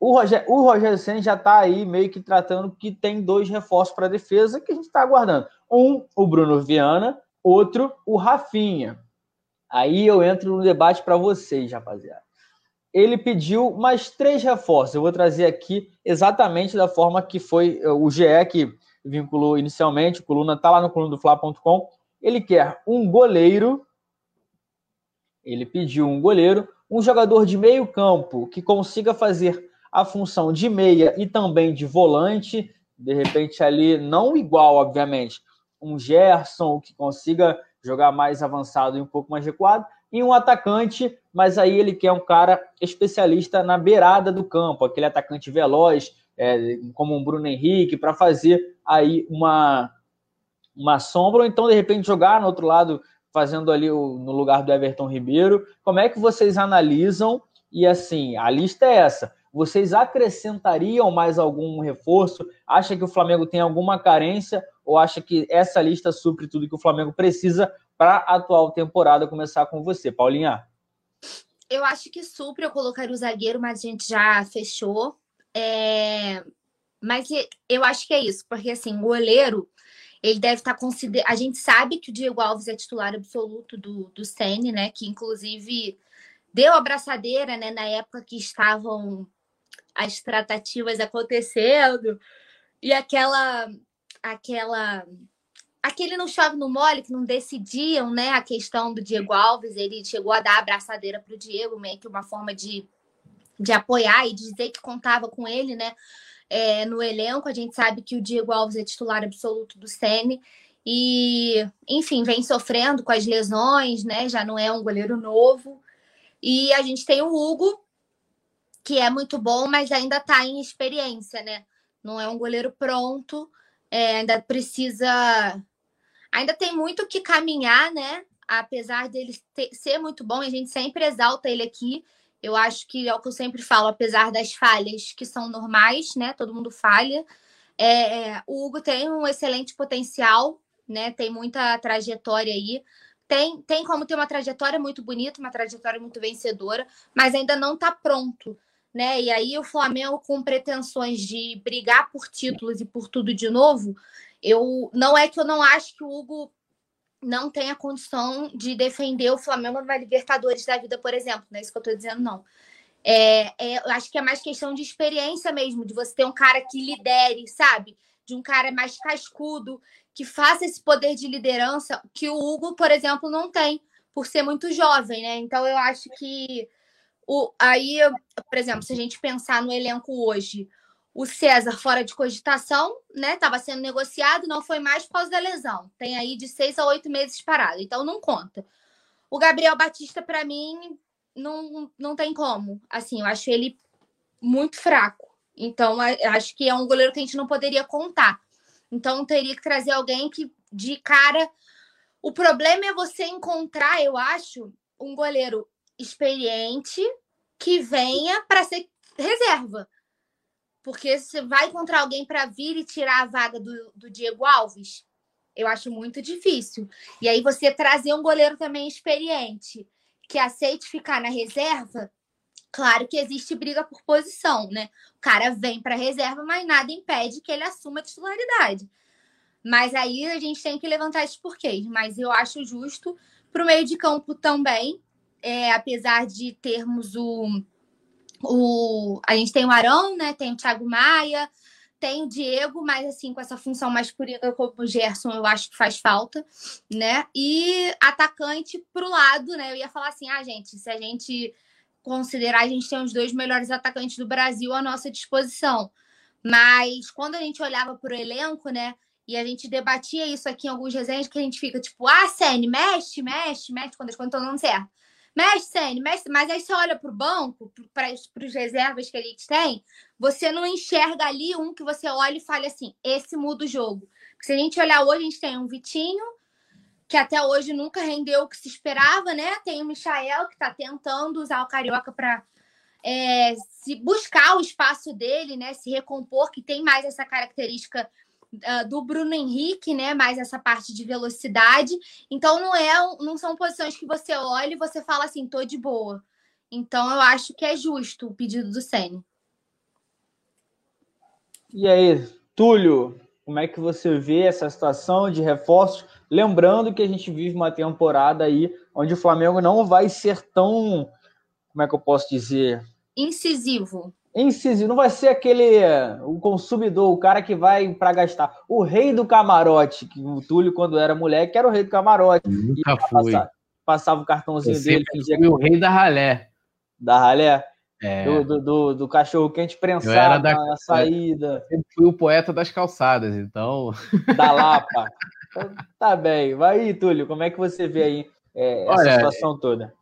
o Rogério, o Rogério Senna já está aí meio que tratando que tem dois reforços para a defesa que a gente está aguardando. Um, o Bruno Viana, outro, o Rafinha. Aí eu entro no debate para vocês, rapaziada. Ele pediu mais três reforços. Eu vou trazer aqui exatamente da forma que foi o GE que vinculou inicialmente. O Coluna está lá no coluna do Fla.com. Ele quer um goleiro. Ele pediu um goleiro, um jogador de meio campo que consiga fazer a função de meia e também de volante, de repente ali, não igual, obviamente, um Gerson que consiga jogar mais avançado e um pouco mais recuado, e um atacante, mas aí ele quer um cara especialista na beirada do campo, aquele atacante veloz, é, como um Bruno Henrique, para fazer aí uma, uma sombra, ou então de repente jogar no outro lado, fazendo ali o, no lugar do Everton Ribeiro. Como é que vocês analisam? E assim, a lista é essa: vocês acrescentariam mais algum reforço? Acha que o Flamengo tem alguma carência ou acha que essa lista supre tudo que o Flamengo precisa para a atual temporada começar com você, Paulinha? Eu acho que supre, eu colocaria o zagueiro, mas a gente já fechou. É... Mas eu acho que é isso, porque assim, o goleiro, ele deve estar tá considerando. A gente sabe que o Diego Alves é titular absoluto do, do Sene, né? Que inclusive deu a braçadeira, né? Na época que estavam as tratativas acontecendo e aquela aquela aquele não chove no mole que não decidiam, né, a questão do Diego Alves, ele chegou a dar a abraçadeira para o Diego, meio que uma forma de, de apoiar e dizer que contava com ele, né, é, no elenco. A gente sabe que o Diego Alves é titular absoluto do Sene e, enfim, vem sofrendo com as lesões, né, já não é um goleiro novo. E a gente tem o Hugo, que é muito bom, mas ainda está em experiência, né? Não é um goleiro pronto, é, ainda precisa. Ainda tem muito que caminhar, né? Apesar dele ter, ser muito bom, a gente sempre exalta ele aqui. Eu acho que é o que eu sempre falo, apesar das falhas que são normais, né? Todo mundo falha. É, o Hugo tem um excelente potencial, né? Tem muita trajetória aí tem, tem como ter uma trajetória muito bonita, uma trajetória muito vencedora, mas ainda não está pronto. Né? E aí o Flamengo com pretensões de brigar por títulos e por tudo de novo, eu não é que eu não acho que o Hugo não tenha condição de defender o Flamengo na Libertadores da vida, por exemplo, não é isso que eu estou dizendo, não. É, é, eu acho que é mais questão de experiência mesmo, de você ter um cara que lidere, sabe? De um cara mais cascudo, que faça esse poder de liderança que o Hugo, por exemplo, não tem, por ser muito jovem, né? Então eu acho que o, aí, por exemplo, se a gente pensar no elenco hoje, o César fora de cogitação, né? Estava sendo negociado, não foi mais por causa da lesão. Tem aí de seis a oito meses parado, então não conta. O Gabriel Batista, para mim, não, não tem como. Assim, eu acho ele muito fraco. Então, acho que é um goleiro que a gente não poderia contar. Então, teria que trazer alguém que, de cara. O problema é você encontrar, eu acho, um goleiro experiente que venha para ser reserva. Porque você vai encontrar alguém para vir e tirar a vaga do, do Diego Alves, eu acho muito difícil. E aí você trazer um goleiro também experiente que aceite ficar na reserva, claro que existe briga por posição, né? O cara vem para reserva, mas nada impede que ele assuma a titularidade. Mas aí a gente tem que levantar esses porquês. Mas eu acho justo para o meio de campo também, é, apesar de termos o o, a gente tem o Arão, né? Tem o Thiago Maia, tem o Diego, mas assim, com essa função mais purina como o Gerson, eu acho que faz falta, né? E atacante pro lado, né? Eu ia falar assim, ah, gente, se a gente considerar, a gente tem os dois melhores atacantes do Brasil à nossa disposição. Mas quando a gente olhava para o elenco, né? E a gente debatia isso aqui em alguns resenhas, que a gente fica tipo, ah, Sene, mexe, mexe, mexe, quando as coisas estão dando certo. Mexe, Sene, mexe. Mas aí você olha para o banco, para os reservas que a gente tem, você não enxerga ali um que você olha e fale assim: esse muda o jogo. Porque se a gente olhar hoje, a gente tem um Vitinho, que até hoje nunca rendeu o que se esperava, né? Tem o Michael, que está tentando usar o Carioca para é, se buscar o espaço dele, né? Se recompor, que tem mais essa característica uh, do Bruno Henrique, né? Mais essa parte de velocidade. Então não é, não são posições que você olha e você fala assim, tô de boa. Então eu acho que é justo o pedido do Senna. E aí, Túlio, como é que você vê essa situação de reforços? Lembrando que a gente vive uma temporada aí onde o Flamengo não vai ser tão, como é que eu posso dizer? Incisivo incisivo, não vai ser aquele o consumidor, o cara que vai para gastar. O rei do camarote, que o Túlio, quando era moleque, era o rei do camarote. Nunca fui. Passava, passava o cartãozinho Eu dele. Fingia que... o rei da ralé. Da ralé? É. Do, do, do, do, cachorro quente prensado da, na saída. Eu fui o poeta das calçadas, então. Da Lapa. Então, tá bem. Vai aí, Túlio, como é que você vê aí é, essa Olha, situação toda?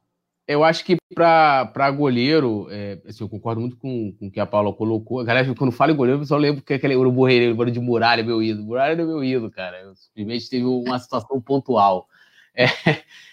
Eu acho que para goleiro, é, assim, eu concordo muito com, com o que a Paula colocou. Galera, quando fala em goleiro, eu só lembro que aquele Urubu Reireiro, de Muralha, meu ídolo. Muralha é meu ídolo, cara. Eu simplesmente teve uma situação pontual. É,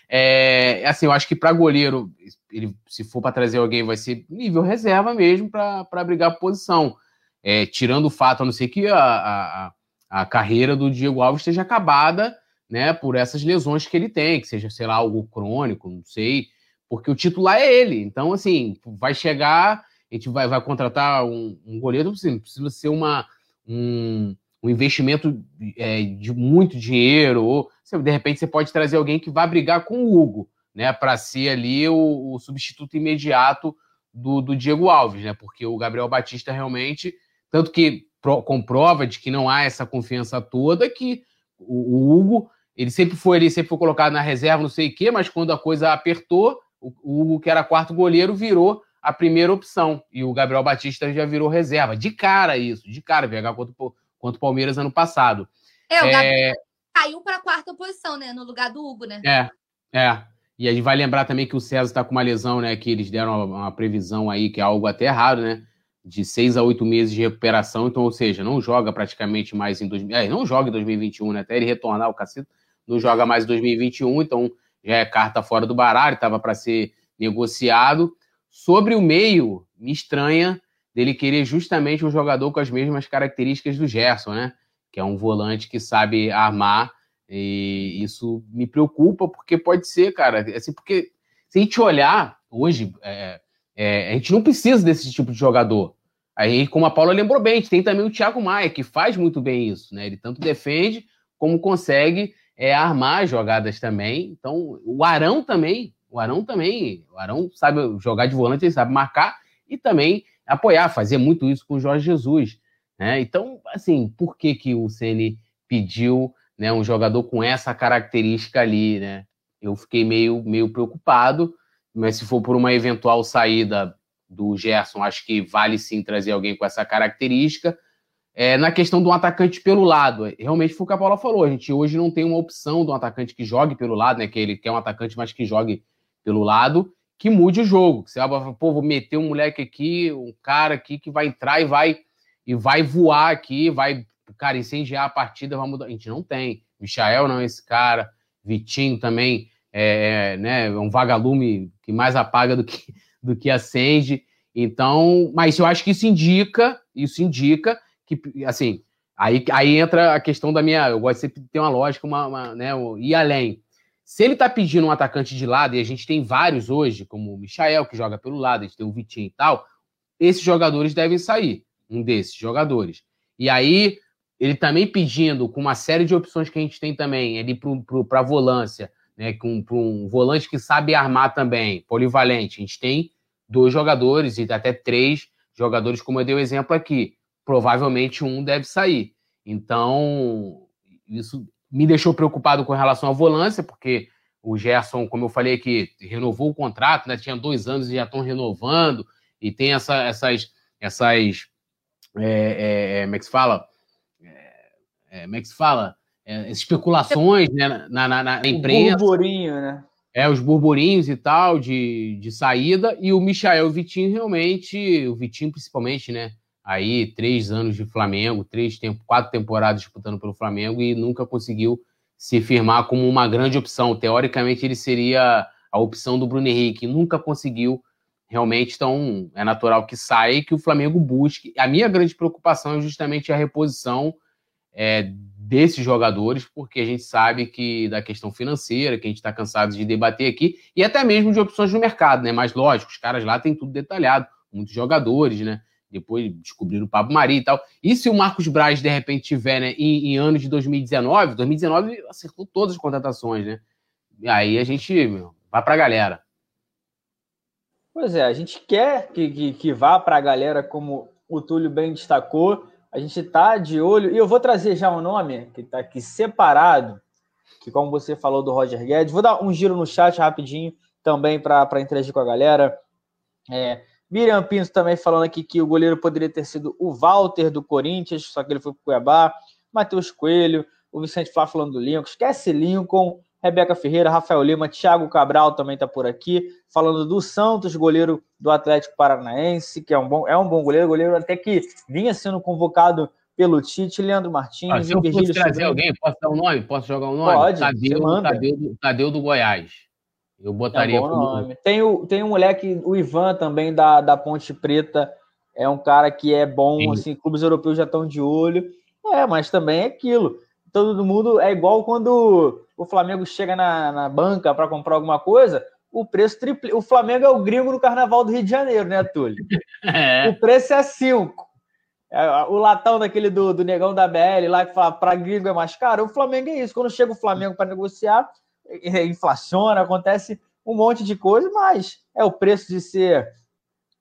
é, assim, eu acho que para goleiro, ele, se for para trazer alguém, vai ser nível reserva mesmo para brigar por posição. É, tirando o fato, a não ser que a, a, a carreira do Diego Alves esteja acabada, né, por essas lesões que ele tem, que seja, sei lá, algo crônico, não sei porque o titular é ele. Então, assim, vai chegar, a gente vai, vai contratar um, um goleiro, assim, precisa ser uma, um, um investimento é, de muito dinheiro, ou de repente você pode trazer alguém que vai brigar com o Hugo, né, para ser ali o, o, substituto imediato do, do Diego Alves, né, porque o Gabriel Batista realmente, tanto que pro, comprova de que não há essa confiança toda, que o, o Hugo, ele sempre foi ali, sempre foi colocado na reserva, não sei o quê, mas quando a coisa apertou, o Hugo, que era quarto goleiro, virou a primeira opção. E o Gabriel Batista já virou reserva. De cara isso, de cara, VH contra, contra o Palmeiras ano passado. É, o Gabriel é... caiu para a quarta posição, né? No lugar do Hugo, né? É, é. E a gente vai lembrar também que o César está com uma lesão, né? Que eles deram uma, uma, previsão aí, que é algo até errado, né? De seis a oito meses de recuperação. Então, ou seja, não joga praticamente mais em 2000. É, não joga em 2021, né? Até ele retornar o cacete, não joga mais em 2021. Então, já é carta fora do baralho, estava para ser negociado. Sobre o meio, me estranha dele querer justamente um jogador com as mesmas características do Gerson, né? Que é um volante que sabe armar. E isso me preocupa, porque pode ser, cara. Assim, porque se a gente olhar hoje, é, é, a gente não precisa desse tipo de jogador. Aí, como a Paula lembrou bem, a gente tem também o Thiago Maia, que faz muito bem isso, né? Ele tanto defende como consegue é armar jogadas também. Então, o Arão também, o Arão também, o Arão sabe jogar de volante, ele sabe marcar e também apoiar, fazer muito isso com o Jorge Jesus. Né? Então, assim, por que, que o Ceni pediu né, um jogador com essa característica ali? Né? Eu fiquei meio, meio preocupado, mas se for por uma eventual saída do Gerson, acho que vale sim trazer alguém com essa característica. É, na questão do atacante pelo lado, realmente foi o que a Paula falou. A gente hoje não tem uma opção de um atacante que jogue pelo lado, né? Que ele quer um atacante, mas que jogue pelo lado, que mude o jogo. Você vai pô, vou meter um moleque aqui, um cara aqui que vai entrar e vai e vai voar aqui, vai, cara, incendiar a partida, vai mudar. A gente não tem. Michael não é esse cara, Vitinho também é, é né, é um vagalume que mais apaga do que, do que acende. Então, mas eu acho que isso indica, isso indica que, assim, aí, aí entra a questão da minha. Eu gosto sempre de ter uma lógica, uma, uma né, ir além. Se ele tá pedindo um atacante de lado, e a gente tem vários hoje, como o Michael, que joga pelo lado, a gente tem o Vitinho e tal, esses jogadores devem sair, um desses jogadores. E aí, ele também pedindo, com uma série de opções que a gente tem também, ele para volância, né, com um volante que sabe armar também, polivalente. A gente tem dois jogadores e até três jogadores, como eu dei o exemplo aqui. Provavelmente um deve sair. Então, isso me deixou preocupado com relação à volância, porque o Gerson, como eu falei aqui, renovou o contrato, né? Tinha dois anos e já estão renovando, e tem essa, essas. essas é, é, como é que se fala? É, como é que se fala? É, especulações né, na, na, na imprensa. O burburinho, né? É, os burburinhos e tal de, de saída, e o Michael Vitinho realmente, o Vitinho principalmente, né? Aí três anos de Flamengo, três quatro temporadas disputando pelo Flamengo e nunca conseguiu se firmar como uma grande opção. Teoricamente, ele seria a opção do Bruno Henrique, nunca conseguiu realmente, então é natural que saia e que o Flamengo busque. A minha grande preocupação é justamente a reposição é, desses jogadores, porque a gente sabe que da questão financeira, que a gente está cansado de debater aqui, e até mesmo de opções no mercado, né? Mas lógico, os caras lá têm tudo detalhado, muitos jogadores, né? Depois descobriram o Pablo Mari e tal. E se o Marcos Braz, de repente, tiver né, em, em anos de 2019, 2019 acertou todas as contratações, né? E aí a gente meu, vai para a galera. Pois é, a gente quer que, que, que vá para a galera, como o Túlio bem destacou. A gente está de olho. E eu vou trazer já um nome que está aqui separado, que, como você falou do Roger Guedes, vou dar um giro no chat rapidinho também para interagir com a galera. É, Miriam Pinto também falando aqui que o goleiro poderia ter sido o Walter do Corinthians, só que ele foi para o Cuiabá. Matheus Coelho, o Vicente Flá falando do Lincoln. Esquece Lincoln, Rebeca Ferreira, Rafael Lima, Thiago Cabral também está por aqui, falando do Santos, goleiro do Atlético Paranaense, que é um bom, é um bom goleiro, goleiro até que vinha sendo convocado pelo Tite, Leandro Martins. Ah, se eu fosse trazer alguém, posso dar um nome? Posso jogar um nome? Pode, Tadeu, Tadeu, Tadeu do Goiás. Eu botaria. É um nome. Tem, o, tem um moleque, o Ivan também, da, da Ponte Preta. É um cara que é bom, Sim. assim, clubes europeus já estão de olho. É, mas também é aquilo. Todo mundo é igual quando o Flamengo chega na, na banca para comprar alguma coisa, o preço triple. O Flamengo é o gringo no carnaval do Rio de Janeiro, né, Túlio? É. O preço é 5. É, o latão daquele do, do negão da BL lá que fala para gringo é mais caro. O Flamengo é isso. Quando chega o Flamengo para negociar, inflaciona, acontece um monte de coisa, mas é o preço de ser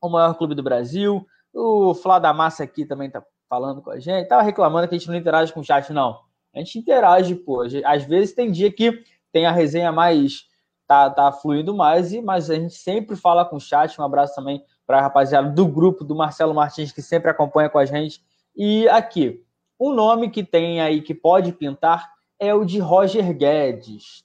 o maior clube do Brasil. O Flá da Massa aqui também tá falando com a gente, tava reclamando que a gente não interage com o chat, não. A gente interage, pô. Às vezes tem dia que tem a resenha mais. tá, tá fluindo mais, e, mas a gente sempre fala com o chat. Um abraço também para a rapaziada do grupo do Marcelo Martins, que sempre acompanha com a gente. E aqui, um nome que tem aí que pode pintar é o de Roger Guedes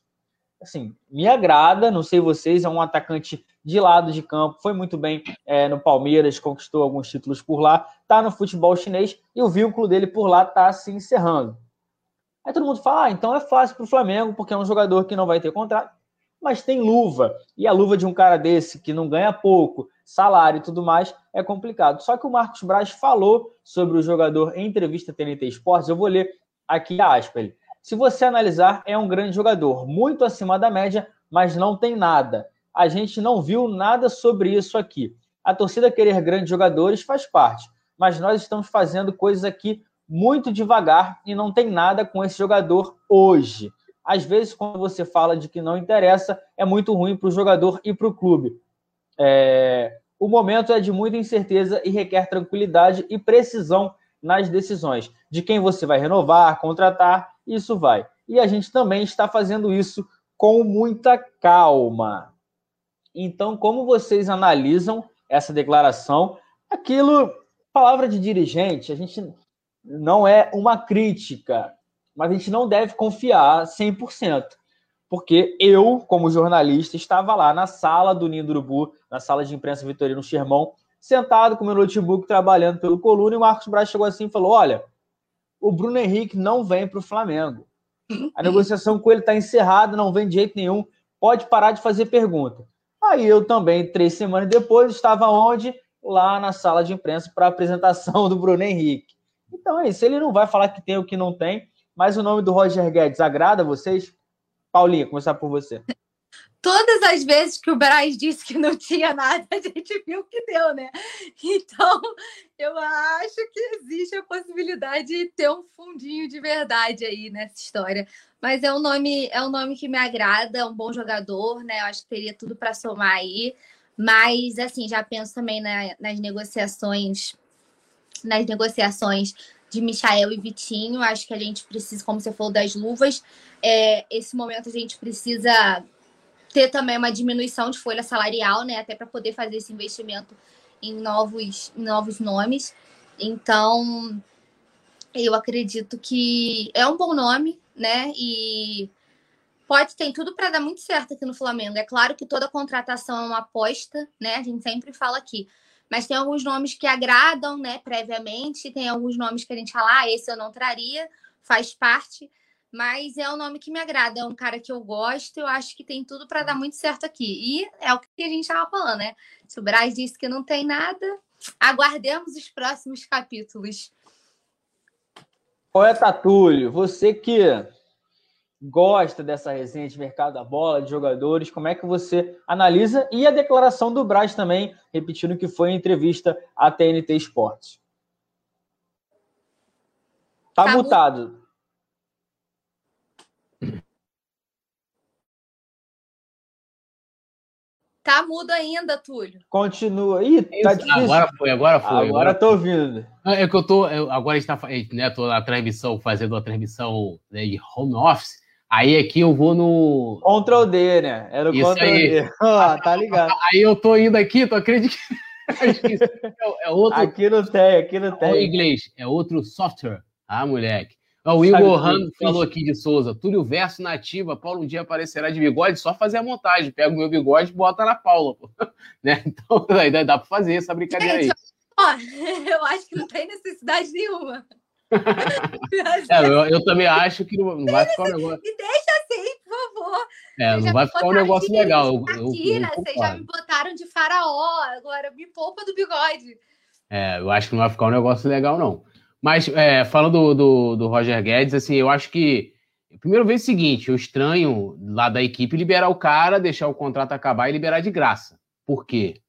assim, me agrada, não sei vocês, é um atacante de lado de campo, foi muito bem é, no Palmeiras, conquistou alguns títulos por lá, tá no futebol chinês e o vínculo dele por lá tá se encerrando. Aí todo mundo fala, ah, então é fácil para o Flamengo, porque é um jogador que não vai ter contrato, mas tem luva, e a luva de um cara desse que não ganha pouco, salário e tudo mais, é complicado. Só que o Marcos Braz falou sobre o jogador em entrevista TNT Esportes, eu vou ler aqui a aspa, ele, se você analisar, é um grande jogador, muito acima da média, mas não tem nada. A gente não viu nada sobre isso aqui. A torcida querer grandes jogadores faz parte, mas nós estamos fazendo coisas aqui muito devagar e não tem nada com esse jogador hoje. Às vezes, quando você fala de que não interessa, é muito ruim para o jogador e para o clube. É... o momento é de muita incerteza e requer tranquilidade e precisão nas decisões de quem você vai renovar, contratar, isso vai. E a gente também está fazendo isso com muita calma. Então, como vocês analisam essa declaração? Aquilo, palavra de dirigente, a gente não é uma crítica, mas a gente não deve confiar 100%. Porque eu, como jornalista, estava lá na sala do Ninho do Urubu, na sala de imprensa Vitorino Xermão, sentado com meu notebook, trabalhando pelo Coluna, e o Marcos Braz chegou assim e falou: Olha, o Bruno Henrique não vem para o Flamengo. A negociação com ele está encerrada, não vem de jeito nenhum. Pode parar de fazer pergunta. Aí eu também, três semanas depois, estava onde? Lá na sala de imprensa para a apresentação do Bruno Henrique. Então é isso. Ele não vai falar que tem o que não tem, mas o nome do Roger Guedes agrada a vocês? Paulinha, começar por você. Todas as vezes que o Braz disse que não tinha nada, a gente viu que deu, né? Então, eu acho que existe a possibilidade de ter um fundinho de verdade aí nessa história. Mas é um nome, é um nome que me agrada, é um bom jogador, né? Eu acho que teria tudo para somar aí. Mas assim, já penso também na, nas negociações, nas negociações de Michael e Vitinho. Acho que a gente precisa, como você falou, das luvas. É, esse momento a gente precisa ter também uma diminuição de folha salarial, né? Até para poder fazer esse investimento em novos, em novos nomes. Então, eu acredito que é um bom nome, né? E pode ter tudo para dar muito certo aqui no Flamengo. É claro que toda contratação é uma aposta, né? A gente sempre fala aqui. Mas tem alguns nomes que agradam, né, previamente, tem alguns nomes que a gente fala, ah, esse eu não traria, faz parte mas é um nome que me agrada, é um cara que eu gosto, eu acho que tem tudo para dar muito certo aqui. E é o que a gente estava falando, né? Se o Braz disse que não tem nada, aguardemos os próximos capítulos. Poeta Túlio, você que gosta dessa resenha de mercado da bola, de jogadores, como é que você analisa? E a declaração do Braz também, repetindo que foi em entrevista à TNT Esportes. Tá, tá mutado. Tá mudo ainda, Túlio. Continua. Ih, tá difícil. Agora foi, agora foi. Agora, agora tô ouvindo. É que eu tô. Eu, agora a gente tá né, tô na transmissão, fazendo a transmissão né, de home office. Aí aqui eu vou no. Ctrl D, né? Era o Isso Ctrl aí. D. Ah, tá ligado. Aí eu tô indo aqui, tu acredita que. é outro. Aqui não tem, aqui não tem. Em inglês, é outro software. Ah, moleque. O Igor Han falou aqui de Souza. Túlio Verso nativa. Paulo um dia aparecerá de bigode, só fazer a montagem. Pega o meu bigode e bota na Paula. né? Então, aí dá para fazer essa brincadeira aí. Ó, eu acho que não tem necessidade nenhuma. é, eu, eu, também acho que não, não vai ficar um negócio. Me deixa assim, por favor. É, não vai ficar um negócio legal. Eu, eu, vocês já me botaram de faraó, agora me poupa do bigode. É, eu acho que não vai ficar um negócio legal, não. Mas, é, falando do, do, do, Roger Guedes, assim, eu acho que. Primeiro vez o seguinte, eu estranho lá da equipe liberar o cara, deixar o contrato acabar e liberar de graça. Por quê?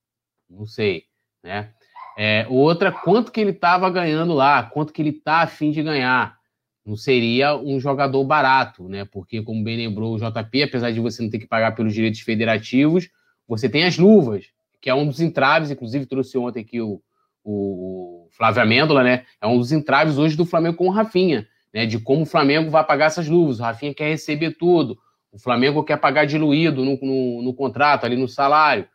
Não sei, né? É, outra, quanto que ele estava ganhando lá, quanto que ele está afim de ganhar. Não seria um jogador barato, né? Porque, como bem lembrou o JP, apesar de você não ter que pagar pelos direitos federativos, você tem as luvas, que é um dos entraves, inclusive trouxe ontem aqui o, o, Flávio Amêndola, né? É um dos entraves hoje do Flamengo com o Rafinha, né? De como o Flamengo vai pagar essas luvas. O Rafinha quer receber tudo. O Flamengo quer pagar diluído no, no, no contrato, ali no salário.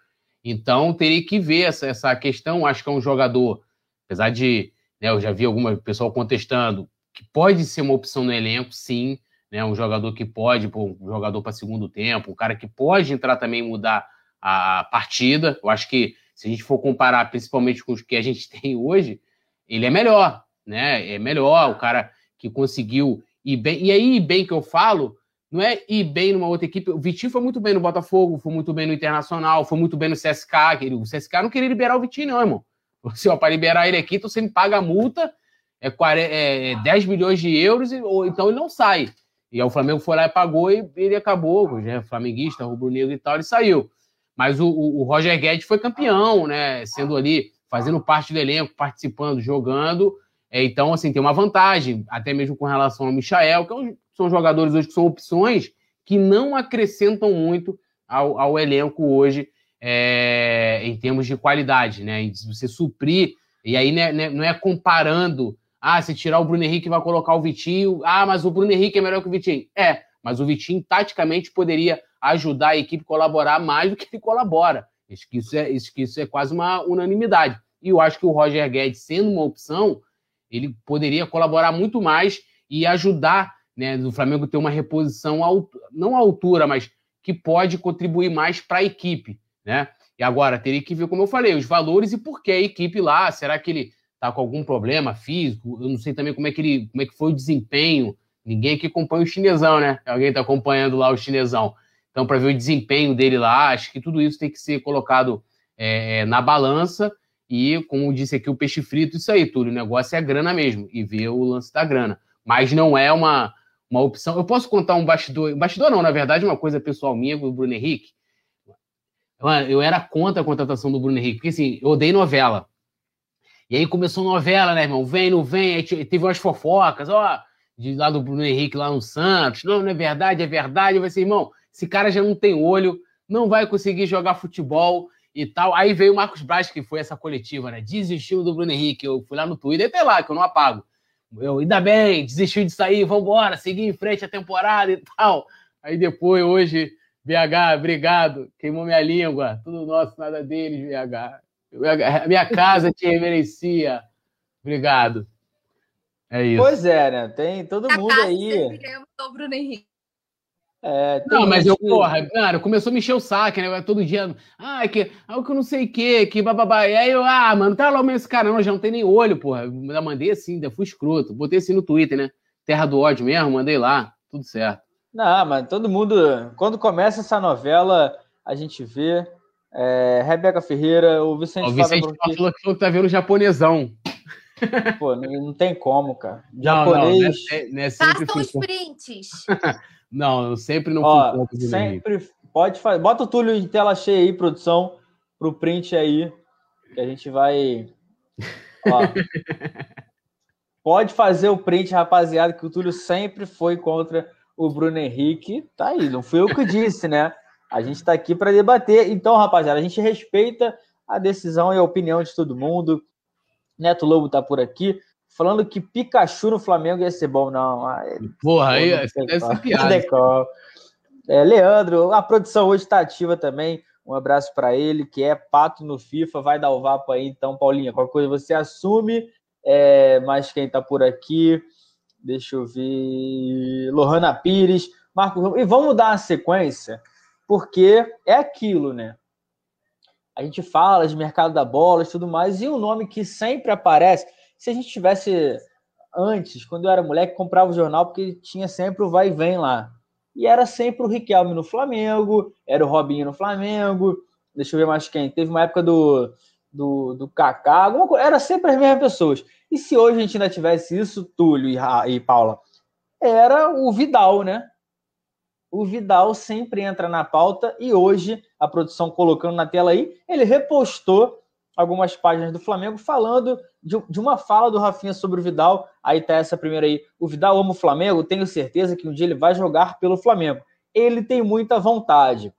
Então, teria que ver essa, essa questão. Acho que é um jogador, apesar de. Né, eu já vi alguma pessoa contestando que pode ser uma opção no elenco, sim. Né, um jogador que pode, um jogador para segundo tempo, um cara que pode entrar também e mudar a partida. Eu acho que se a gente for comparar principalmente com os que a gente tem hoje, ele é melhor, né? É melhor, o cara que conseguiu ir bem. E aí, bem que eu falo, não é ir bem numa outra equipe. O Vitinho foi muito bem no Botafogo, foi muito bem no Internacional, foi muito bem no CSK. O CSK não queria liberar o Vitinho, não, irmão. Você, ó, para liberar ele aqui, então você me paga a multa, é, 40, é 10 milhões de euros, ou então ele não sai. E aí o Flamengo foi lá e pagou e ele acabou, já é flamenguista, rubro-negro e tal, ele saiu. Mas o, o, Roger Guedes foi campeão, né? Sendo ali, fazendo parte do elenco, participando, jogando. É, então, assim, tem uma vantagem, até mesmo com relação ao Michael, que é são jogadores hoje que são opções que não acrescentam muito ao, ao elenco hoje é, em termos de qualidade, né? E você suprir, e aí né, né, não é comparando, ah, se tirar o Bruno Henrique vai colocar o Vitinho, ah, mas o Bruno Henrique é melhor que o Vitinho. É, mas o Vitinho taticamente poderia ajudar a equipe a colaborar mais do que ele colabora. Acho que isso é, acho que isso é quase uma unanimidade. E eu acho que o Roger Guedes, sendo uma opção, ele poderia colaborar muito mais e ajudar né, do Flamengo ter uma reposição, não à altura, mas que pode contribuir mais para a equipe. Né? E agora, teria que ver, como eu falei, os valores e por que a equipe lá. Será que ele está com algum problema físico? Eu não sei também como é que, ele, como é que foi o desempenho. Ninguém aqui acompanha o chinesão, né? Alguém está acompanhando lá o chinesão. Então, para ver o desempenho dele lá, acho que tudo isso tem que ser colocado é, na balança. E, como disse aqui o peixe frito, isso aí, tudo. O negócio é a grana mesmo. E ver o lance da grana. Mas não é uma, uma opção. Eu posso contar um bastidor. Bastidor não, na verdade, uma coisa pessoal minha com o Bruno Henrique. Mano, eu era contra a contratação do Bruno Henrique, porque assim, eu odeio novela. E aí começou novela, né, irmão? Vem, não vem, aí teve umas fofocas, ó, de lá do Bruno Henrique lá no Santos. Não, não é verdade, é verdade. Eu falei assim, irmão, esse cara já não tem olho, não vai conseguir jogar futebol e tal. Aí veio o Marcos Braz, que foi essa coletiva, né? Desistiu do Bruno Henrique. Eu fui lá no Twitter, até lá, que eu não apago. Eu, ainda bem, desistiu de sair, vambora, seguir em frente a temporada e tal. Aí depois, hoje, BH, obrigado, queimou minha língua. Tudo nosso, nada deles, BH. Minha casa te reverencia. Obrigado. É isso. Pois é, né? Tem todo mundo aí. O Bruno Henrique. É, não, mas eu, porra, cara, começou a me encher o saco, né? Todo dia, ah, que, ah, que eu não sei o que, que bababá. E aí eu, ah, mano, tá lá mesmo esse cara, não, já não tem nem olho, porra. Eu mandei assim, ainda fui escroto. Botei assim no Twitter, né? Terra do ódio mesmo, mandei lá, tudo certo. Não, mas todo mundo, quando começa essa novela, a gente vê. É, Rebeca Ferreira, o Vicente, o Vicente Fábio falou que tá vendo japonesão. Pô, não, não, tem como, cara. Japonês. Não, não, não é, não é Façam os prints. Não, eu sempre não Ó, fui Sempre pode fazer. Bota o Túlio em tela cheia aí, produção, pro print aí, que a gente vai. Ó. pode fazer o print, rapaziada, que o Túlio sempre foi contra o Bruno Henrique. Tá aí, não fui eu que disse, né? A gente tá aqui para debater. Então, rapaziada, a gente respeita a decisão e a opinião de todo mundo. Neto Lobo tá por aqui falando que Pikachu no Flamengo ia ser bom. Não. Porra, aí deve ser piada. É, Leandro, a produção hoje está ativa também. Um abraço para ele, que é pato no FIFA, vai dar o vapo aí. Então, Paulinha, qualquer coisa você assume. É, mas quem está por aqui, deixa eu ver. Lohana Pires, Marco. E vamos dar uma sequência, porque é aquilo, né? A gente fala de mercado da bola e tudo mais, e o um nome que sempre aparece se a gente tivesse antes, quando eu era moleque, comprava o jornal porque tinha sempre o vai e vem lá. E era sempre o Riquelme no Flamengo, era o Robinho no Flamengo. Deixa eu ver mais quem. Teve uma época do, do, do Kaká, alguma coisa. Era sempre as mesmas pessoas. E se hoje a gente ainda tivesse isso, Túlio e, e Paula, era o Vidal, né? O Vidal sempre entra na pauta e hoje, a produção colocando na tela aí, ele repostou algumas páginas do Flamengo falando de, de, uma fala do Rafinha sobre o Vidal. Aí tá essa primeira aí. O Vidal ama o Flamengo, tenho certeza que um dia ele vai jogar pelo Flamengo. Ele tem muita vontade.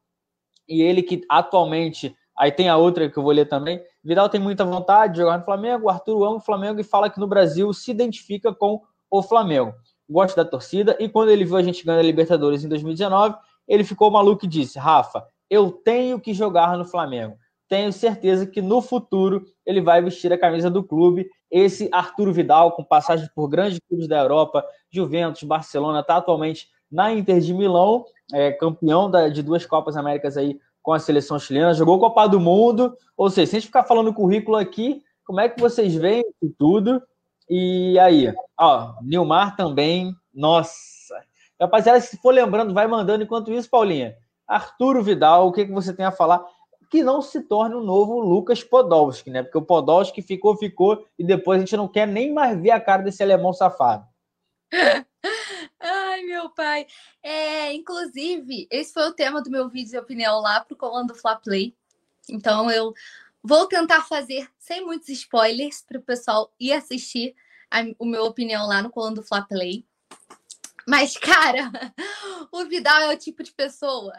E ele que atualmente. Aí tem a outra que eu vou ler também. Vidal tem muita vontade de jogar no Flamengo. O Arthur ama o Flamengo e fala que no Brasil se identifica com o Flamengo. Gosta da torcida. E quando ele viu a gente ganhar a Libertadores em 2019, ele ficou maluco e disse: Rafa, eu tenho que jogar no Flamengo tenho certeza que no futuro ele vai vestir a camisa do clube. Esse Arturo Vidal, com passagem por grandes clubes da Europa, Juventus, Barcelona, está atualmente na Inter de Milão, é, campeão da, de duas Copas Américas aí com a seleção chilena, jogou Copa do Mundo. Ou seja, se a gente ficar falando currículo aqui, como é que vocês veem tudo? E aí, ó, Nilmar também, nossa. Rapaziada, se for lembrando, vai mandando enquanto isso, Paulinha. Arturo Vidal, o que, que você tem a falar? Que não se torne o um novo Lucas Podolski, né? Porque o Podolski ficou, ficou, e depois a gente não quer nem mais ver a cara desse alemão safado. Ai, meu pai. É, inclusive, esse foi o tema do meu vídeo de opinião lá pro comando Fla Play. Então eu vou tentar fazer sem muitos spoilers para o pessoal ir assistir a, o meu opinião lá no comando Fla Play. Mas, cara, o Vidal é o tipo de pessoa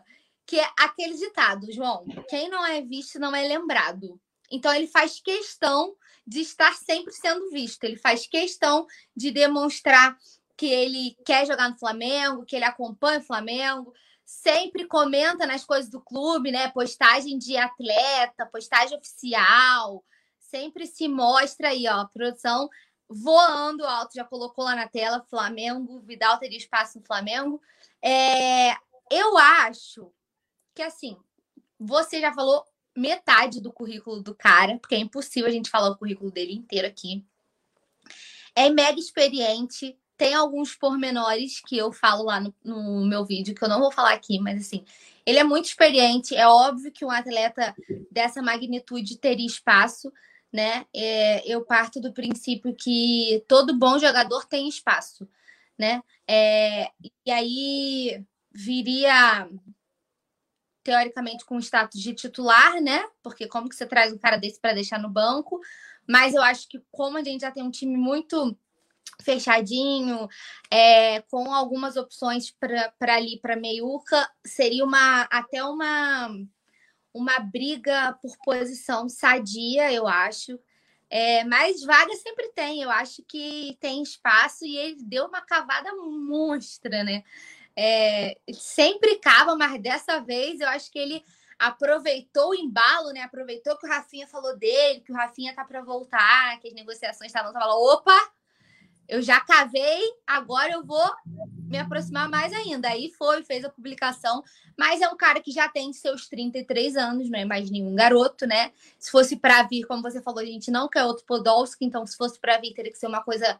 que é aquele ditado, João: quem não é visto não é lembrado. Então ele faz questão de estar sempre sendo visto, ele faz questão de demonstrar que ele quer jogar no Flamengo, que ele acompanha o Flamengo, sempre comenta nas coisas do clube, né? Postagem de atleta, postagem oficial, sempre se mostra aí, ó, produção voando alto, já colocou lá na tela, Flamengo, Vidal teria espaço no Flamengo. É, eu acho que assim, você já falou metade do currículo do cara, porque é impossível a gente falar o currículo dele inteiro aqui. É mega experiente, tem alguns pormenores que eu falo lá no, no, meu vídeo, que eu não vou falar aqui, mas assim, ele é muito experiente. É óbvio que um atleta dessa magnitude teria espaço, né? É, eu parto do princípio que todo bom jogador tem espaço, né? É, e aí viria teoricamente com status de titular, né? Porque como que você traz um cara desse para deixar no banco? Mas eu acho que como a gente já tem um time muito fechadinho, é, com algumas opções para ali para meiuca, seria uma até uma uma briga por posição sadia, eu acho. É, mas vaga sempre tem, eu acho que tem espaço e ele deu uma cavada monstra, né? É, sempre cava, mas dessa vez eu acho que ele aproveitou o embalo, né? Aproveitou que o Rafinha falou dele, que o Rafinha tá para voltar, que as negociações estavam, falou, opa, eu já cavei, agora eu vou me aproximar mais ainda. Aí foi, fez a publicação, mas é um cara que já tem seus 33 anos, não é mais nenhum garoto, né? Se fosse para vir, como você falou, a gente não quer outro Podolski, então se fosse para vir, teria que ser uma coisa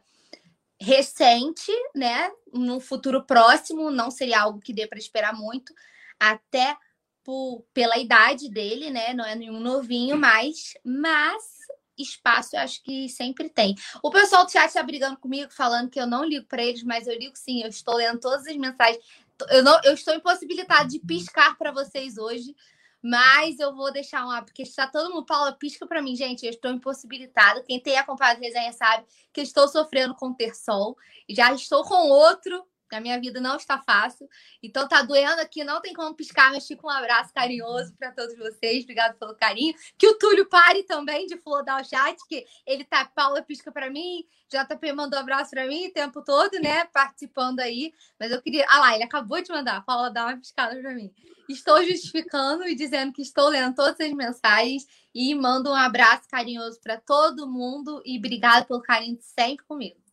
recente, né? No futuro próximo, não seria algo que dê para esperar muito, até por, pela idade dele, né? Não é nenhum novinho mais, mas espaço eu acho que sempre tem. O pessoal do chat está brigando comigo, falando que eu não ligo para eles, mas eu ligo sim, eu estou lendo todas as mensagens. Eu, não, eu estou impossibilitada de piscar para vocês hoje, mas eu vou deixar um porque está todo mundo, Paula, pisca para mim, gente, eu estou impossibilitada. Quem tem acompanhado a resenha sabe que estou sofrendo com ter sol, já estou com outro a minha vida não está fácil. Então tá doendo aqui, não tem como piscar, mas fica um abraço carinhoso para todos vocês. Obrigado pelo carinho. Que o Túlio pare também de flodar o chat, que ele tá, Paula pisca para mim, JP mandou um abraço para mim o tempo todo, né, participando aí. Mas eu queria, ah lá, ele acabou de mandar, Paula dá uma piscada para mim. Estou justificando e dizendo que estou lendo todas as mensagens e mando um abraço carinhoso para todo mundo e obrigado pelo carinho de sempre comigo.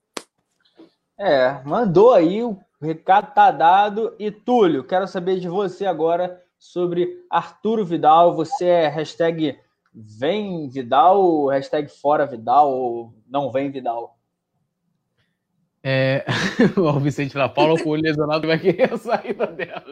É, mandou aí, o recado tá dado. E Túlio, quero saber de você agora sobre Arturo Vidal. Você é hashtag vem Vidal, hashtag fora Vidal ou não vem Vidal? É, o Vicente La Paula com o lesionado vai querer a saída dela.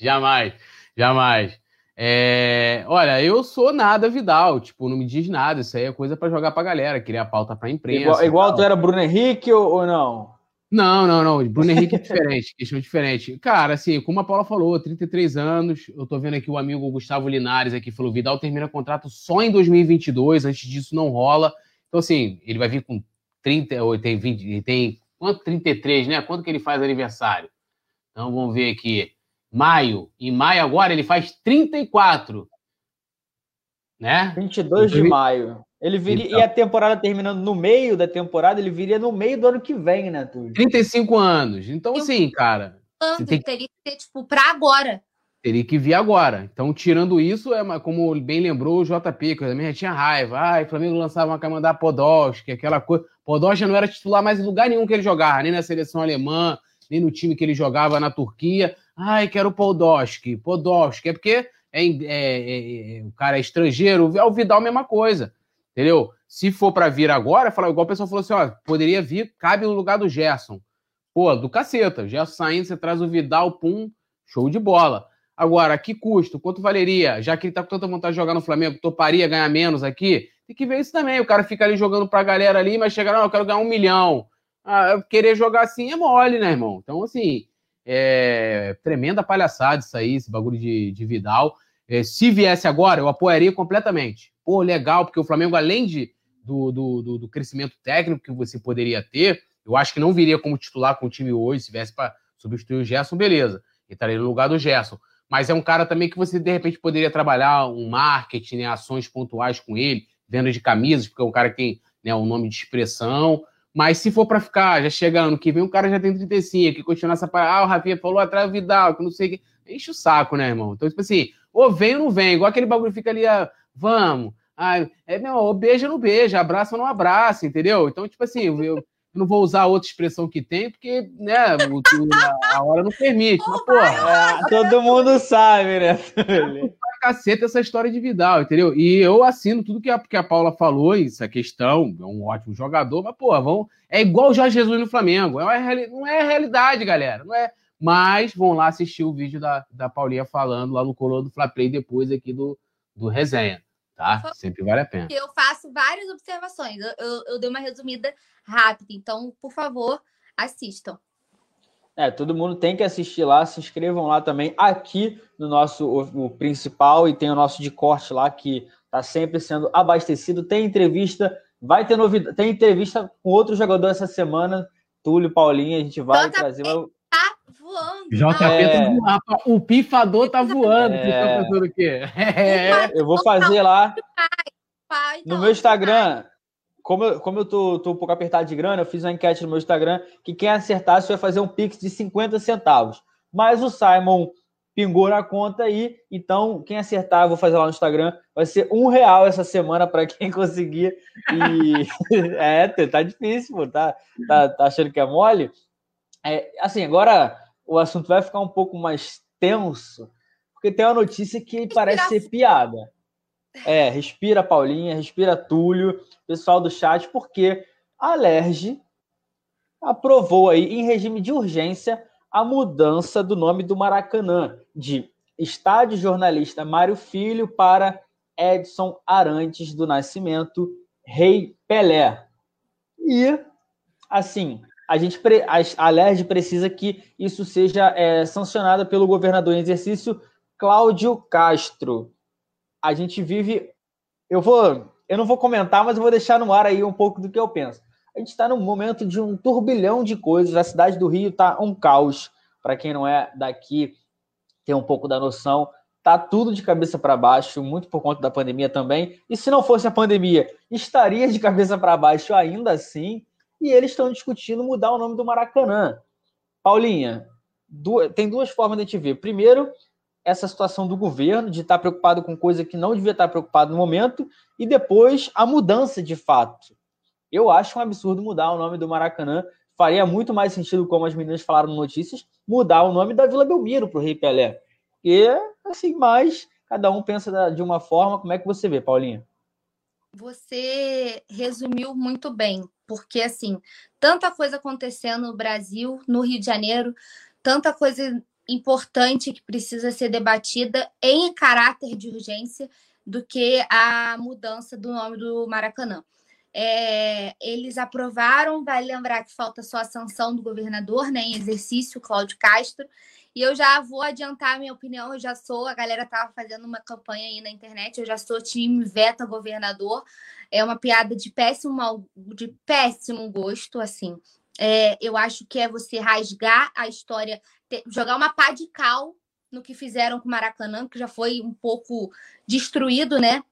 Jamais, jamais. É, olha, eu sou nada Vidal, tipo, não me diz nada. Isso aí é coisa para jogar pra galera, criar pauta pra imprensa. Igual, igual tu era Bruno Henrique ou, ou não? Não, não, não. Bruno Henrique é diferente, questão diferente. Cara, assim, como a Paula falou, 33 anos. Eu tô vendo aqui o amigo Gustavo Linares aqui falou: Vidal termina contrato só em 2022, antes disso não rola. Então, assim, ele vai vir com 30, ou tem 20, tem quanto? 33, né? Quanto que ele faz aniversário? Então, vamos ver aqui. Maio. Em maio agora ele faz 34. Né? 22 de maio. Ele viria, então, e a temporada terminando no meio da temporada, ele viria no meio do ano que vem, né, Túlio? 35 anos. Então, sim, cara. Tem... Teria que ser, tipo, pra agora. Teria que vir agora. Então, tirando isso, é como bem lembrou o JP, que eu também já tinha raiva. Ai, o Flamengo lançava uma camada Podolski, aquela coisa. Podolski não era titular mais em lugar nenhum que ele jogava, nem na seleção alemã, nem no time que ele jogava na Turquia. Ai, quero Podolski, Podolski. É porque é, é, é, é, o cara é estrangeiro. É o Vidal, mesma coisa. Entendeu? Se for para vir agora, fala, igual o pessoal falou assim: ó, poderia vir, cabe no lugar do Gerson. Pô, do caceta. O Gerson saindo, você traz o Vidal, pum, show de bola. Agora, que custo? Quanto valeria? Já que ele tá com tanta vontade de jogar no Flamengo, toparia ganhar menos aqui? Tem que ver isso também. O cara fica ali jogando pra galera ali, mas chega, não, eu quero ganhar um milhão. Ah, querer jogar assim é mole, né, irmão? Então, assim, é tremenda palhaçada isso aí, esse bagulho de, de Vidal. É, se viesse agora, eu apoiaria completamente pô, legal, porque o Flamengo, além de, do, do, do, crescimento técnico que você poderia ter, eu acho que não viria como titular com o time hoje, se viesse para substituir o Gerson, beleza, estaria no lugar do Gerson. mas é um cara também que você, de repente, poderia trabalhar um marketing, né, ações pontuais com ele, venda de camisas, porque é um cara que tem né, um nome de expressão. Mas se for para ficar, já chega ano que vem, o cara já tem 35, que continuar essa parada, ah, o Rafinha falou atrás do Vidal, que não sei o que. Enche o saco, né, irmão? Então, tipo assim, ou vem ou não vem, igual aquele bagulho fica ali, ah, vamos. Ah, é, meu, ou beija ou não beija, abraça ou não abraça, entendeu? Então, tipo assim, eu, não vou usar outra expressão que tem, porque, né, o, a, hora não permite. Mas, porra. É, todo mundo sabe, né? caceta essa história de Vidal, entendeu? E eu assino tudo que a, que a Paula falou, essa questão, é um ótimo jogador, mas, porra, vão, é igual o Jorge Jesus no Flamengo. É uma, não é realidade, galera. Não é. Mas vão lá assistir o vídeo da, da Paulinha falando lá no color do Fla Play depois aqui do, do resenha tá? Sempre vale a pena. Eu faço várias observações. Eu, eu, eu dei uma resumida rápida, então, por favor, assistam. É, todo mundo tem que assistir lá, se inscrevam lá também, aqui no nosso o, o principal, e tem o nosso de corte lá, que está sempre sendo abastecido. Tem entrevista, vai ter novidade, tem entrevista com outro jogador essa semana, Túlio, Paulinho, a gente vai trazer. Tá voando. JP tá é... tá voando. O pifador tá voando. É... Você tá pensando o quê? É... Eu vou fazer lá no meu Instagram. Como eu, como eu tô, tô um pouco apertado de grana, eu fiz uma enquete no meu Instagram que quem acertasse vai fazer um Pix de 50 centavos. Mas o Simon pingou na conta aí, então quem acertar, eu vou fazer lá no Instagram, vai ser um real essa semana para quem conseguir. E é, tá difícil, pô, tá, tá, tá achando que é mole? É, assim, agora o assunto vai ficar um pouco mais tenso, porque tem uma notícia que parece ser piada. É, respira Paulinha, respira Túlio, pessoal do chat, porque a Alerj aprovou aí em regime de urgência a mudança do nome do Maracanã de Estádio Jornalista Mário Filho para Edson Arantes do Nascimento Rei Pelé. E assim, a gente a Alerj precisa que isso seja é, sancionado pelo governador em exercício Cláudio Castro. A gente vive, eu vou, eu não vou comentar, mas eu vou deixar no ar aí um pouco do que eu penso. A gente está num momento de um turbilhão de coisas. A cidade do Rio está um caos. Para quem não é daqui, tem um pouco da noção. Tá tudo de cabeça para baixo, muito por conta da pandemia também. E se não fosse a pandemia, estaria de cabeça para baixo ainda assim e eles estão discutindo mudar o nome do Maracanã. Paulinha, duas, tem duas formas de a gente ver. Primeiro, essa situação do governo de estar preocupado com coisa que não devia estar preocupado no momento, e depois a mudança de fato. Eu acho um absurdo mudar o nome do Maracanã. Faria muito mais sentido, como as meninas falaram no notícias, mudar o nome da Vila Belmiro para o Rei Pelé. E, assim, mais cada um pensa de uma forma. Como é que você vê, Paulinha? Você resumiu muito bem porque assim, tanta coisa acontecendo no Brasil, no Rio de Janeiro, tanta coisa importante que precisa ser debatida em caráter de urgência do que a mudança do nome do Maracanã. É, eles aprovaram, vai lembrar que falta só a sanção do governador, né, em exercício, Cláudio Castro, e eu já vou adiantar a minha opinião, eu já sou, a galera estava fazendo uma campanha aí na internet, eu já sou time Veta Governador. É uma piada de péssimo, de péssimo gosto, assim. É, eu acho que é você rasgar a história, ter, jogar uma pá de cal no que fizeram com o Maracanã, que já foi um pouco destruído, né?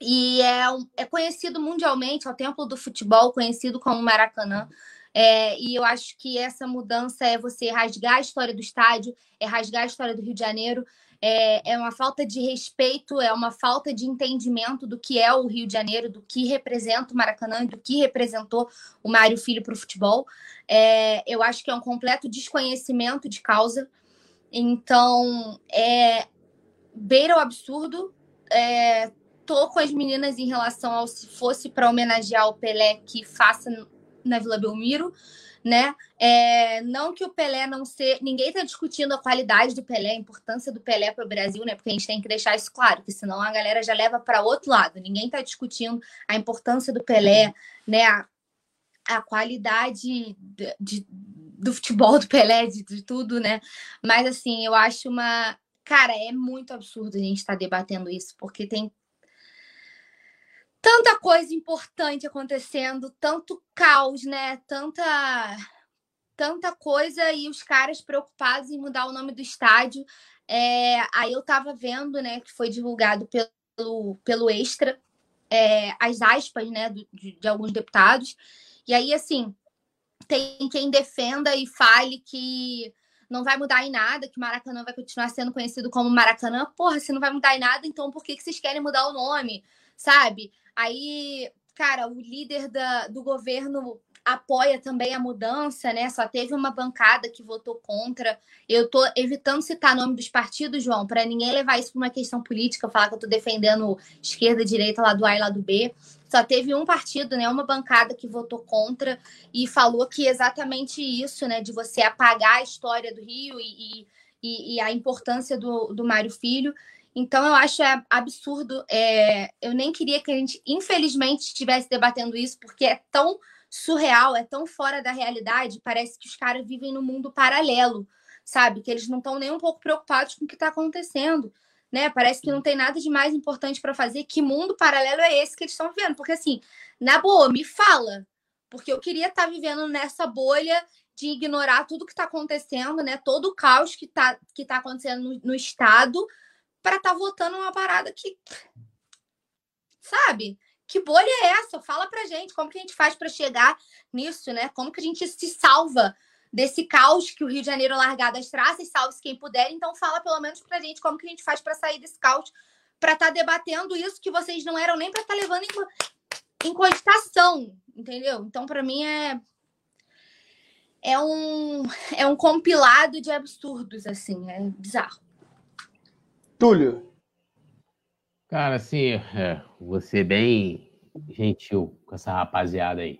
E é, é conhecido mundialmente, é o templo do futebol, conhecido como Maracanã. É, e eu acho que essa mudança é você rasgar a história do estádio, é rasgar a história do Rio de Janeiro, é, é uma falta de respeito, é uma falta de entendimento do que é o Rio de Janeiro, do que representa o Maracanã, do que representou o Mário Filho para o futebol. É, eu acho que é um completo desconhecimento de causa. Então, é beira o absurdo. É, tô com as meninas em relação ao se fosse para homenagear o Pelé que faça na Vila Belmiro, né? É, não que o Pelé não ser. Ninguém está discutindo a qualidade do Pelé, a importância do Pelé para o Brasil, né? Porque a gente tem que deixar isso claro, porque senão a galera já leva para outro lado. Ninguém está discutindo a importância do Pelé, né? A, a qualidade de, de, do futebol do Pelé, de, de tudo, né? Mas assim, eu acho uma. Cara, é muito absurdo a gente estar tá debatendo isso, porque tem tanta coisa importante acontecendo, tanto caos, né? Tanta tanta coisa e os caras preocupados em mudar o nome do estádio. É, aí eu tava vendo, né, que foi divulgado pelo, pelo Extra, é, as aspas, né, de, de alguns deputados. E aí, assim, tem quem defenda e fale que não vai mudar em nada, que Maracanã vai continuar sendo conhecido como Maracanã. Porra, se não vai mudar em nada, então por que, que vocês querem mudar o nome? Sabe? Aí, cara, o líder da, do governo apoia também a mudança, né? Só teve uma bancada que votou contra. Eu tô evitando citar nome dos partidos, João, para ninguém levar isso para uma questão política, falar que eu tô defendendo esquerda, direita, lado A e lado B. Só teve um partido, né, uma bancada que votou contra e falou que exatamente isso, né, de você apagar a história do Rio e, e, e a importância do, do Mário Filho. Então, eu acho é absurdo. É, eu nem queria que a gente, infelizmente, estivesse debatendo isso, porque é tão surreal, é tão fora da realidade, parece que os caras vivem num mundo paralelo, sabe? Que eles não estão nem um pouco preocupados com o que está acontecendo, né? Parece que não tem nada de mais importante para fazer. Que mundo paralelo é esse que eles estão vivendo? Porque, assim, na boa, me fala, porque eu queria estar tá vivendo nessa bolha de ignorar tudo que está acontecendo, né? Todo o caos que está que tá acontecendo no, no Estado para estar tá votando uma parada que. Sabe? Que bolha é essa? Fala pra gente como que a gente faz para chegar nisso, né? Como que a gente se salva desse caos que o Rio de Janeiro largado as traças, salve-se quem puder. Então fala pelo menos pra gente como que a gente faz para sair desse caos, para estar tá debatendo isso que vocês não eram nem para estar tá levando em, em cogitação, entendeu? Então para mim é é um é um compilado de absurdos assim, é bizarro. Túlio, Cara, assim, é, você bem gentil com essa rapaziada aí.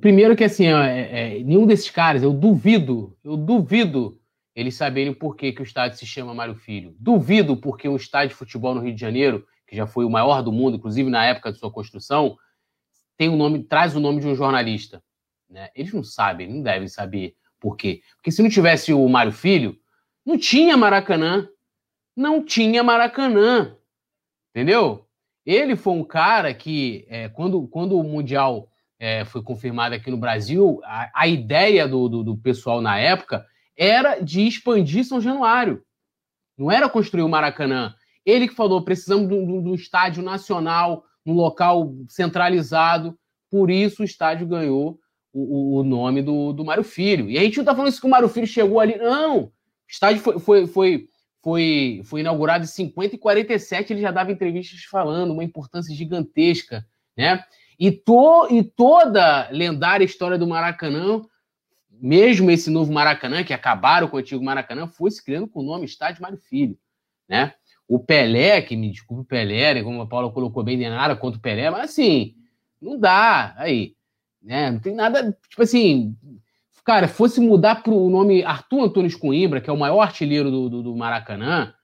Primeiro que assim, é, é, nenhum desses caras, eu duvido, eu duvido eles saberem por que, que o estádio se chama Mário Filho. Duvido porque um estádio de futebol no Rio de Janeiro, que já foi o maior do mundo, inclusive na época de sua construção, tem o nome, traz o nome de um jornalista. Né? Eles não sabem, não devem saber por quê. Porque se não tivesse o Mário Filho, não tinha Maracanã. Não tinha Maracanã. Entendeu? Ele foi um cara que, é, quando, quando o Mundial é, foi confirmado aqui no Brasil, a, a ideia do, do, do, pessoal na época era de expandir São Januário. Não era construir o Maracanã. Ele que falou: precisamos de um estádio nacional, um local centralizado. Por isso o estádio ganhou o, o nome do, do Mário Filho. E a gente não está falando isso que o Mário Filho chegou ali. Não! O estádio foi, foi, foi foi, foi inaugurado em 50 e 47, ele já dava entrevistas falando, uma importância gigantesca, né? E, to, e toda lendária história do Maracanã, mesmo esse novo Maracanã, que acabaram com o antigo Maracanã, foi se criando com o nome Estádio Mário Filho, né? O Pelé, que me desculpe o Pelé, né, como a Paula colocou bem, nem nada contra o Pelé, mas assim, não dá, aí, né? Não tem nada, tipo assim, Cara, fosse mudar para o nome Arthur Antunes Coimbra, que é o maior artilheiro do, do, do Maracanã,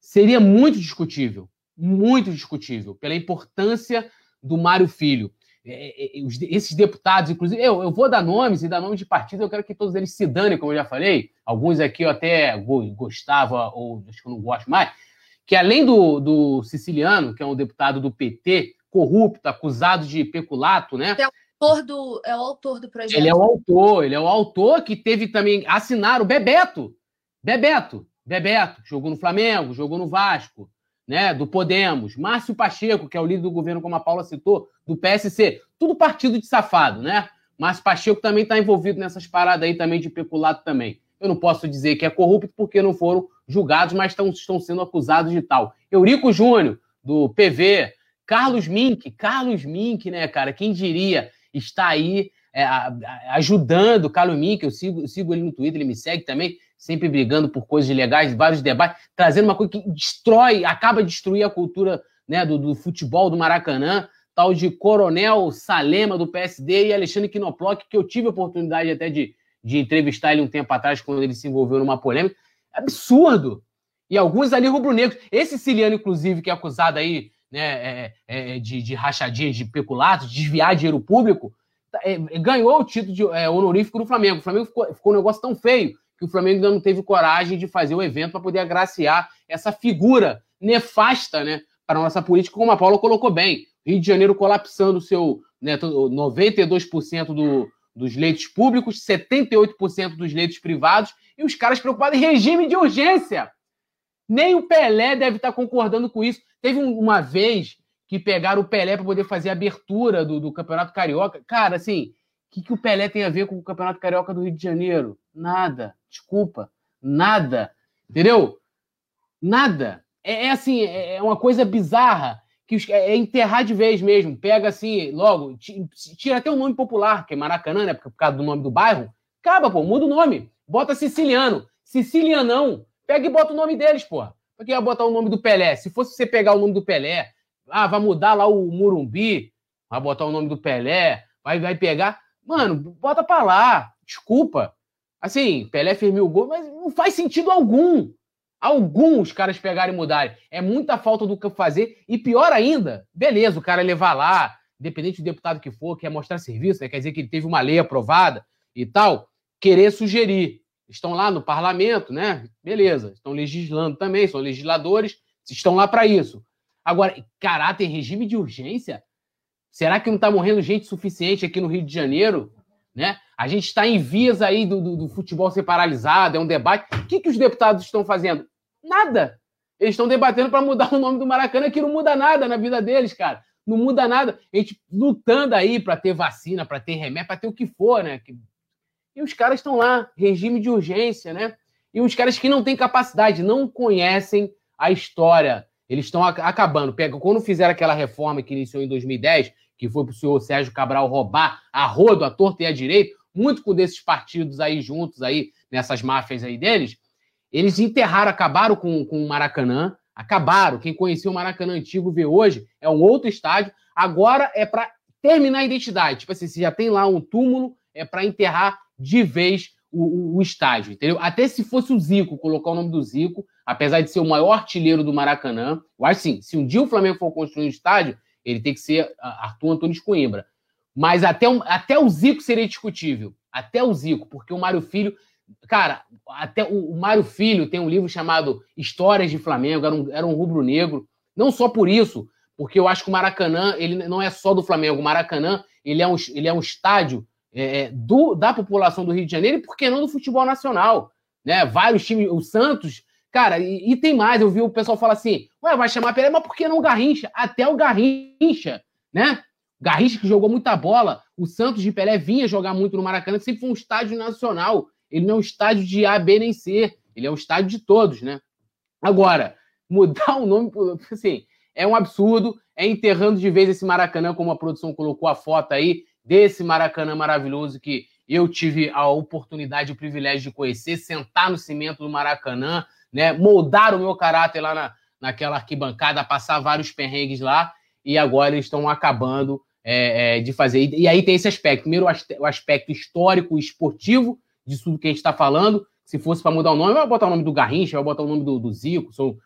seria muito discutível. Muito discutível, pela importância do Mário Filho. É, é, é esses deputados, inclusive, eu, eu vou dar nomes e dar nomes de partidos, eu quero que todos eles se danem, como eu já falei. Alguns aqui eu até gostava, ou acho que eu não gosto mais. Que além do, do siciliano, que é um deputado do PT, corrupto, acusado de peculato, né? Autor do, é o autor do projeto. Ele é o autor, ele é o autor que teve também assinar o Bebeto. Bebeto, Bebeto, jogou no Flamengo, jogou no Vasco, né? Do Podemos, Márcio Pacheco, que é o líder do governo, como a Paula citou, do PSC, tudo partido de safado, né? Márcio Pacheco também está envolvido nessas paradas aí também de peculato também. Eu não posso dizer que é corrupto porque não foram julgados, mas estão, estão sendo acusados de tal. Eurico Júnior, do PV, Carlos Mink, Carlos Mink, né, cara? Quem diria? Está aí é, ajudando o Carlos Mink, eu sigo, sigo ele no Twitter, ele me segue também, sempre brigando por coisas legais, vários debates, trazendo uma coisa que destrói, acaba de destruir a cultura né, do, do futebol do Maracanã, tal de Coronel Salema do PSD e Alexandre Kinoplock, que eu tive a oportunidade até de, de entrevistar ele um tempo atrás, quando ele se envolveu numa polêmica. Absurdo! E alguns ali rubro-negros. Esse Ciliano, inclusive, que é acusado aí né, é, é, é, de, de de peculato, de desviar dinheiro público, tá, é, ganhou o título de honorífico do Flamengo. O Flamengo ficou, ficou um negócio tão feio que o Flamengo ainda não teve coragem de fazer o evento para poder agraciar essa figura nefasta né, para a nossa política, como a Paula colocou bem. Rio de Janeiro colapsando seu né, 92% do, dos leitos públicos, 78% dos leitos privados, e os caras preocupados em regime de urgência. Nem o Pelé deve estar concordando com isso. Teve uma vez que pegaram o Pelé para poder fazer a abertura do, do Campeonato Carioca. Cara, assim, o que, que o Pelé tem a ver com o Campeonato Carioca do Rio de Janeiro? Nada. Desculpa. Nada. Entendeu? Nada. É, é assim, é, é uma coisa bizarra que é, é enterrar de vez mesmo. Pega assim, logo, tira até o nome popular, que é Maracanã, né? Por causa do nome do bairro. Acaba, pô, muda o nome. Bota siciliano. Sicilianão. Pega e bota o nome deles, pô. Por que ia botar o nome do Pelé? Se fosse você pegar o nome do Pelé, ah, vai mudar lá o Murumbi, vai botar o nome do Pelé, vai, vai pegar. Mano, bota pra lá. Desculpa. Assim, Pelé fez mil gols, mas não faz sentido algum. Os caras pegarem e mudarem. É muita falta do que fazer. E pior ainda, beleza, o cara levar lá, independente do deputado que for, quer mostrar serviço, né? quer dizer que ele teve uma lei aprovada e tal, querer sugerir. Estão lá no parlamento, né? Beleza, estão legislando também, são legisladores, estão lá para isso. Agora, caráter regime de urgência? Será que não está morrendo gente suficiente aqui no Rio de Janeiro? Né? A gente está em vias aí do, do, do, futebol ser paralisado, é um debate. O que, que os deputados estão fazendo? Nada. Eles estão debatendo para mudar o nome do Maracanã, que não muda nada na vida deles, cara. Não muda nada. A gente lutando aí para ter vacina, para ter remédio, para ter o que for, né? E os caras estão lá, regime de urgência, né? E os caras que não têm capacidade, não conhecem a história. Eles estão acabando. Quando fizeram aquela reforma que iniciou em 2010, que foi para o senhor Sérgio Cabral roubar a rodo, a torta e a direito, muito com desses partidos aí juntos aí, nessas máfias aí deles, eles enterraram, acabaram com, com o Maracanã, acabaram. Quem conhecia o Maracanã antigo vê hoje, é um outro estádio. Agora é para terminar a identidade. Tipo assim, se já tem lá um túmulo, é para enterrar de vez o, o, o, estádio, entendeu? Até se fosse o Zico, colocar o nome do Zico, apesar de ser o maior artilheiro do Maracanã, eu acho assim, se um dia o Flamengo for construir um estádio, ele tem que ser Arthur Antônio de Coimbra. Mas até, até o Zico seria discutível. Até o Zico, porque o Mário Filho. Cara, até o, o Mário Filho tem um livro chamado Histórias de Flamengo, era um, era um rubro-negro. Não só por isso, porque eu acho que o Maracanã ele não é só do Flamengo. O Maracanã ele é um, ele é um estádio é, é, do, da população do Rio de Janeiro e por que não do futebol nacional? Né? Vários times, o Santos, cara, e, e tem mais. Eu vi o pessoal falar assim: ué, vai chamar Pelé, mas por que não o Garrincha? Até o Garrincha, né? Garrincha que jogou muita bola, o Santos de Pelé vinha jogar muito no Maracanã, sempre foi um estádio nacional. Ele não é um estádio de A, B nem C, ele é um estádio de todos, né? Agora, mudar o nome, assim, é um absurdo, é enterrando de vez esse Maracanã, como a produção colocou a foto aí, desse Maracanã maravilhoso que eu tive a oportunidade e o privilégio de conhecer, sentar no cimento do Maracanã, né, moldar o meu caráter lá na, naquela arquibancada, passar vários perrengues lá, e agora eles estão acabando é, é, de fazer. E, e, aí tem esse aspecto. Primeiro, o aspecto histórico e esportivo disso tudo que a gente está falando. Se fosse para mudar o nome, vai botar o nome do Garrincha, vai botar o nome do, do Zico, sou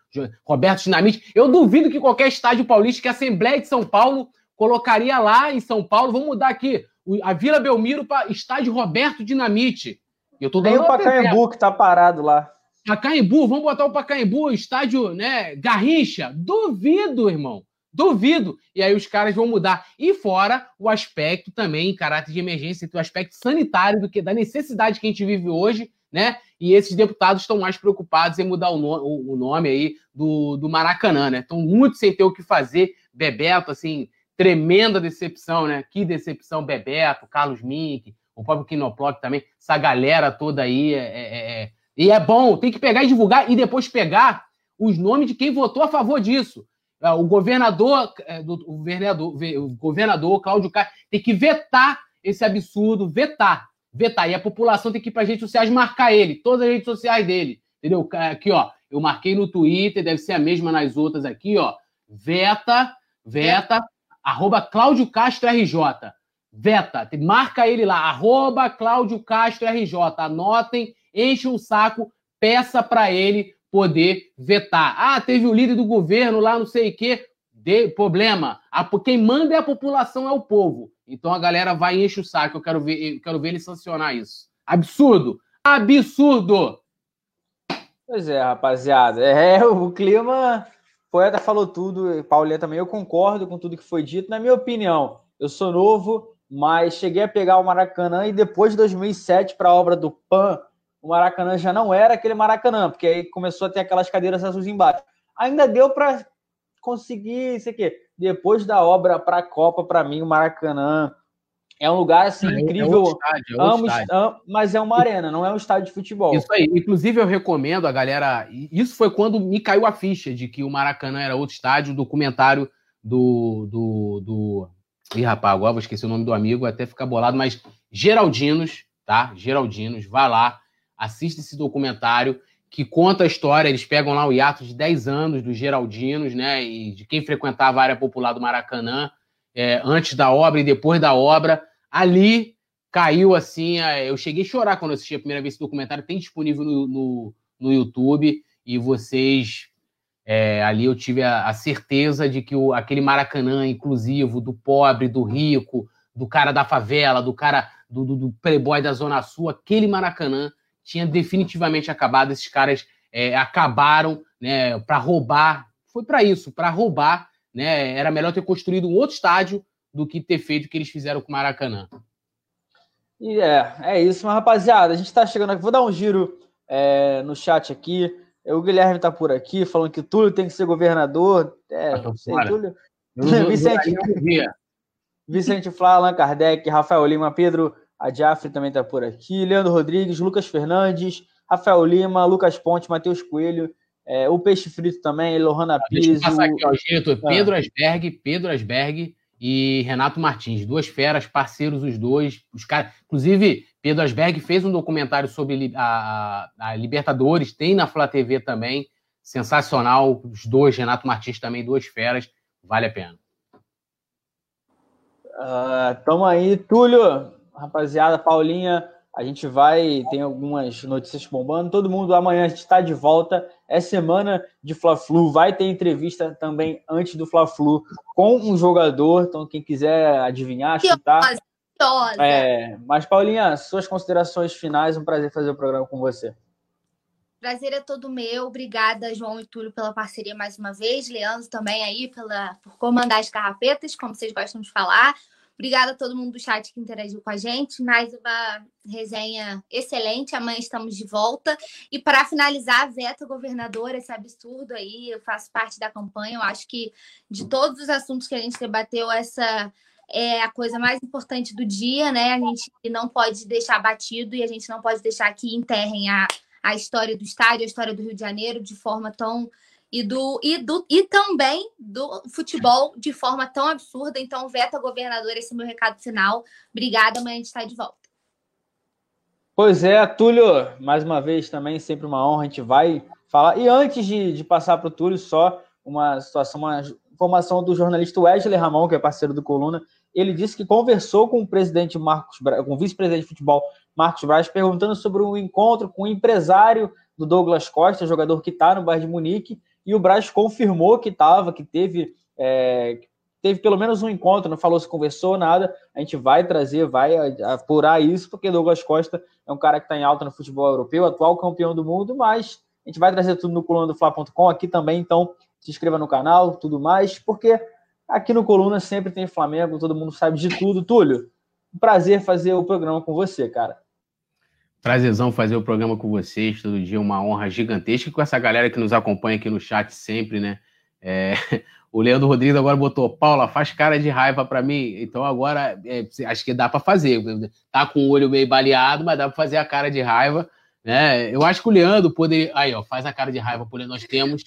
Roberto Dinamite. Eu duvido que qualquer estádio paulista, que a Assembleia de São Paulo colocaria lá em São Paulo, vamos mudar aqui, a Vila Belmiro para estádio Roberto Dinamite. Eu tô dando o Pacaembu que tá parado lá. Pacaembu, vamos botar o Pacaembu, estádio, né, Garrincha. Duvido, irmão. Duvido. E aí os caras vão mudar. E fora o aspecto também, em caráter de emergência, o aspecto sanitário do que da necessidade que a gente vive hoje, né? E esses deputados estão mais preocupados em mudar o, no, o nome aí do, do Maracanã, né? Estão muito sem ter o que fazer. Bebeto, assim, tremenda decepção, né? Que decepção, Bebeto, Carlos Mink, o próprio Kinoplock também, essa galera toda aí. É, é, é, E é bom, tem que pegar e divulgar e depois pegar os nomes de quem votou a favor disso. É, o governador, é, o governador, o governador Cláudio Castro tem que vetar esse absurdo, vetar, vetar. E a população tem que ir para as redes sociais marcar ele, todas as redes sociais dele, entendeu? Aqui, ó, eu marquei no Twitter, deve ser a mesma nas outras aqui, ó. Veta, veta, arroba Cláudio Castro RJ. Veta, marca ele lá, arroba Cláudio Castro RJ. Anotem, enche um saco, peça para ele poder vetar. Ah, teve o líder do governo lá, não sei o quê. De, problema. A, quem manda é a população, é o povo. Então a galera vai e enche o saco. Eu quero ver, eu quero ver ele sancionar isso. Absurdo! Absurdo! Pois é, rapaziada. É, o clima poeta falou tudo, Paulinha também, eu concordo com tudo que foi dito. Na minha opinião, eu sou novo, mas cheguei a pegar o Maracanã e depois de 2007 para a obra do PAN, o Maracanã já não era aquele Maracanã, porque aí começou a ter aquelas cadeiras azuis embaixo. Ainda deu para conseguir, sei que depois da obra para a Copa, para mim o Maracanã é um lugar assim é, incrível. É estádio, é amo, amo, mas é uma arena, não é um estádio de futebol. Isso aí. Inclusive, eu recomendo a galera. Isso foi quando me caiu a ficha de que o Maracanã era outro estádio, o documentário do. do, do... Ih, rapaz, agora vou esquecer o nome do amigo, até ficar bolado, mas Geraldinos, tá? Geraldinos, vá lá, assista esse documentário que conta a história. Eles pegam lá o hiato de 10 anos dos Geraldinos, né? E de quem frequentava a área popular do Maracanã é, antes da obra e depois da obra. Ali caiu assim. Eu cheguei a chorar quando assisti a primeira vez esse documentário. Tem disponível no, no, no YouTube. E vocês. É, ali eu tive a, a certeza de que o, aquele Maracanã inclusivo, do pobre, do rico, do cara da favela, do cara do, do, do playboy da Zona Sul, aquele Maracanã tinha definitivamente acabado. Esses caras é, acabaram né, para roubar. Foi para isso, para roubar né? Era melhor ter construído um outro estádio do que ter feito o que eles fizeram com o Maracanã. E é, é isso, mas rapaziada, a gente está chegando aqui. Vou dar um giro é, no chat aqui. O Guilherme está por aqui falando que Túlio tem que ser governador. É, ah, sei, Túlio. Vicente, Vicente Flá, Allan Kardec, Rafael Lima, Pedro Adiafre também está por aqui. Leandro Rodrigues, Lucas Fernandes, Rafael Lima, Lucas Ponte, Matheus Coelho, é, o Peixe Frito também, Lohana Pires. Deixa eu passar aqui, ó, ah. Pedro Asberg, Pedro Asberg e Renato Martins, duas feras, parceiros os dois. Os cara... Inclusive, Pedro Asberg fez um documentário sobre a, a Libertadores, tem na Flá TV também. Sensacional, os dois, Renato Martins também, duas feras, vale a pena. Uh, tamo aí, Túlio, rapaziada, Paulinha, a gente vai, tem algumas notícias bombando. Todo mundo amanhã a gente está de volta. É semana de Fla-Flu. Vai ter entrevista também antes do Fla-Flu com um jogador. Então, quem quiser adivinhar, chutar. É, mas, Paulinha, suas considerações finais. Um prazer fazer o programa com você. Prazer é todo meu. Obrigada, João e Túlio, pela parceria mais uma vez. Leandro também aí pela, por comandar as carrapetas, como vocês gostam de falar. Obrigada a todo mundo do chat que interagiu com a gente. Mais uma resenha excelente. Amanhã estamos de volta. E para finalizar, veta governador, esse absurdo aí. Eu faço parte da campanha. Eu acho que de todos os assuntos que a gente debateu, essa é a coisa mais importante do dia, né? A gente não pode deixar batido e a gente não pode deixar que enterrem a, a história do estádio, a história do Rio de Janeiro de forma tão e do, e do e também do futebol de forma tão absurda. Então, veta governador, esse é meu recado final. Obrigada, amanhã a gente está de volta. Pois é, Túlio, mais uma vez também, sempre uma honra, a gente vai falar. E antes de, de passar para o Túlio, só uma situação, uma informação do jornalista Wesley Ramon, que é parceiro do Coluna. Ele disse que conversou com o presidente Marcos com o vice-presidente de futebol Marcos Braz, perguntando sobre um encontro com o empresário do Douglas Costa, jogador que está no Bayern de Munique, e o Braz confirmou que estava, que teve, é, teve pelo menos um encontro, não falou se conversou, nada. A gente vai trazer, vai apurar isso, porque Douglas Costa é um cara que está em alta no futebol europeu, atual campeão do mundo, mas a gente vai trazer tudo no coluna do Fla.com aqui também, então se inscreva no canal, tudo mais, porque aqui no Coluna sempre tem Flamengo, todo mundo sabe de tudo. Túlio, um prazer fazer o programa com você, cara. Prazerzão fazer o programa com vocês, todo dia uma honra gigantesca com essa galera que nos acompanha aqui no chat sempre, né? É, o Leandro Rodrigues agora botou, Paula, faz cara de raiva para mim. Então agora é, acho que dá para fazer. Tá com o olho meio baleado, mas dá para fazer a cara de raiva, né? Eu acho que o Leandro poderia. Aí, ó, faz a cara de raiva, porque nós temos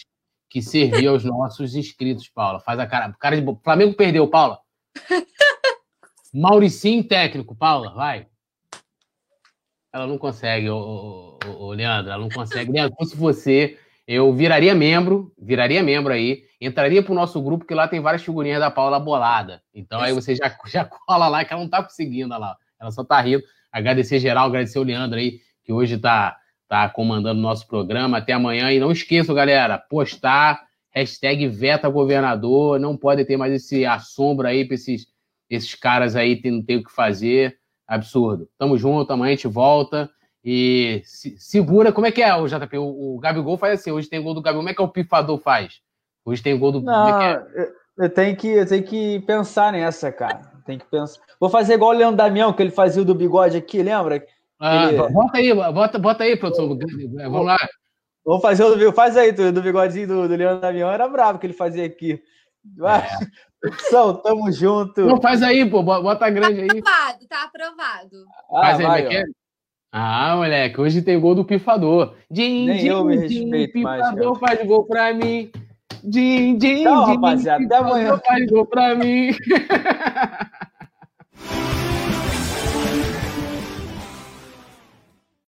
que servir aos nossos inscritos, Paula. Faz a cara. cara de... Flamengo perdeu, Paula. Mauricinho técnico, Paula, vai. Ela não consegue, ô, ô, ô, Leandro, ela não consegue. Leandro, se você, eu viraria membro, viraria membro aí, entraria pro nosso grupo, que lá tem várias figurinhas da Paula bolada. Então aí você já, já cola lá, que ela não tá conseguindo lá. Ela só tá rindo. Agradecer geral, agradecer o Leandro aí, que hoje tá, tá comandando o nosso programa. Até amanhã. E não esqueçam, galera, postar, hashtag Veta Governador. Não pode ter mais esse assombro aí pra esses, esses caras aí que não tem o que fazer absurdo. Tamo junto, amanhã a gente volta. E se, segura, como é que é o JP? O, o Gabigol faz assim, hoje tem gol do Gabigol, como é que é o pifador faz? Hoje tem gol do. Não, é é? eu, eu, tenho que, eu tenho que pensar nessa, cara. Tem que pensar. Vou fazer igual o Leandro Damião, que ele fazia o do bigode aqui, lembra? Ah, ele... Bota aí, bota, bota aí, produção. Vamos lá. Vamos fazer o do Faz aí, do, do bigodinho do, do Leandro Damião. Era bravo que ele fazia aqui. Vai. É. Produção, tamo junto. Não, faz aí, pô. Bota grande aí. Tá aprovado, tá aprovado. Ah, faz aí, vai, Ah, moleque, hoje tem gol do pifador. Din, Nem din, eu me respeito din, mais. Pifador faz gol pra mim. Din, din, Tchau, din, rapaziada. Até amanhã. Faz gol pra mim.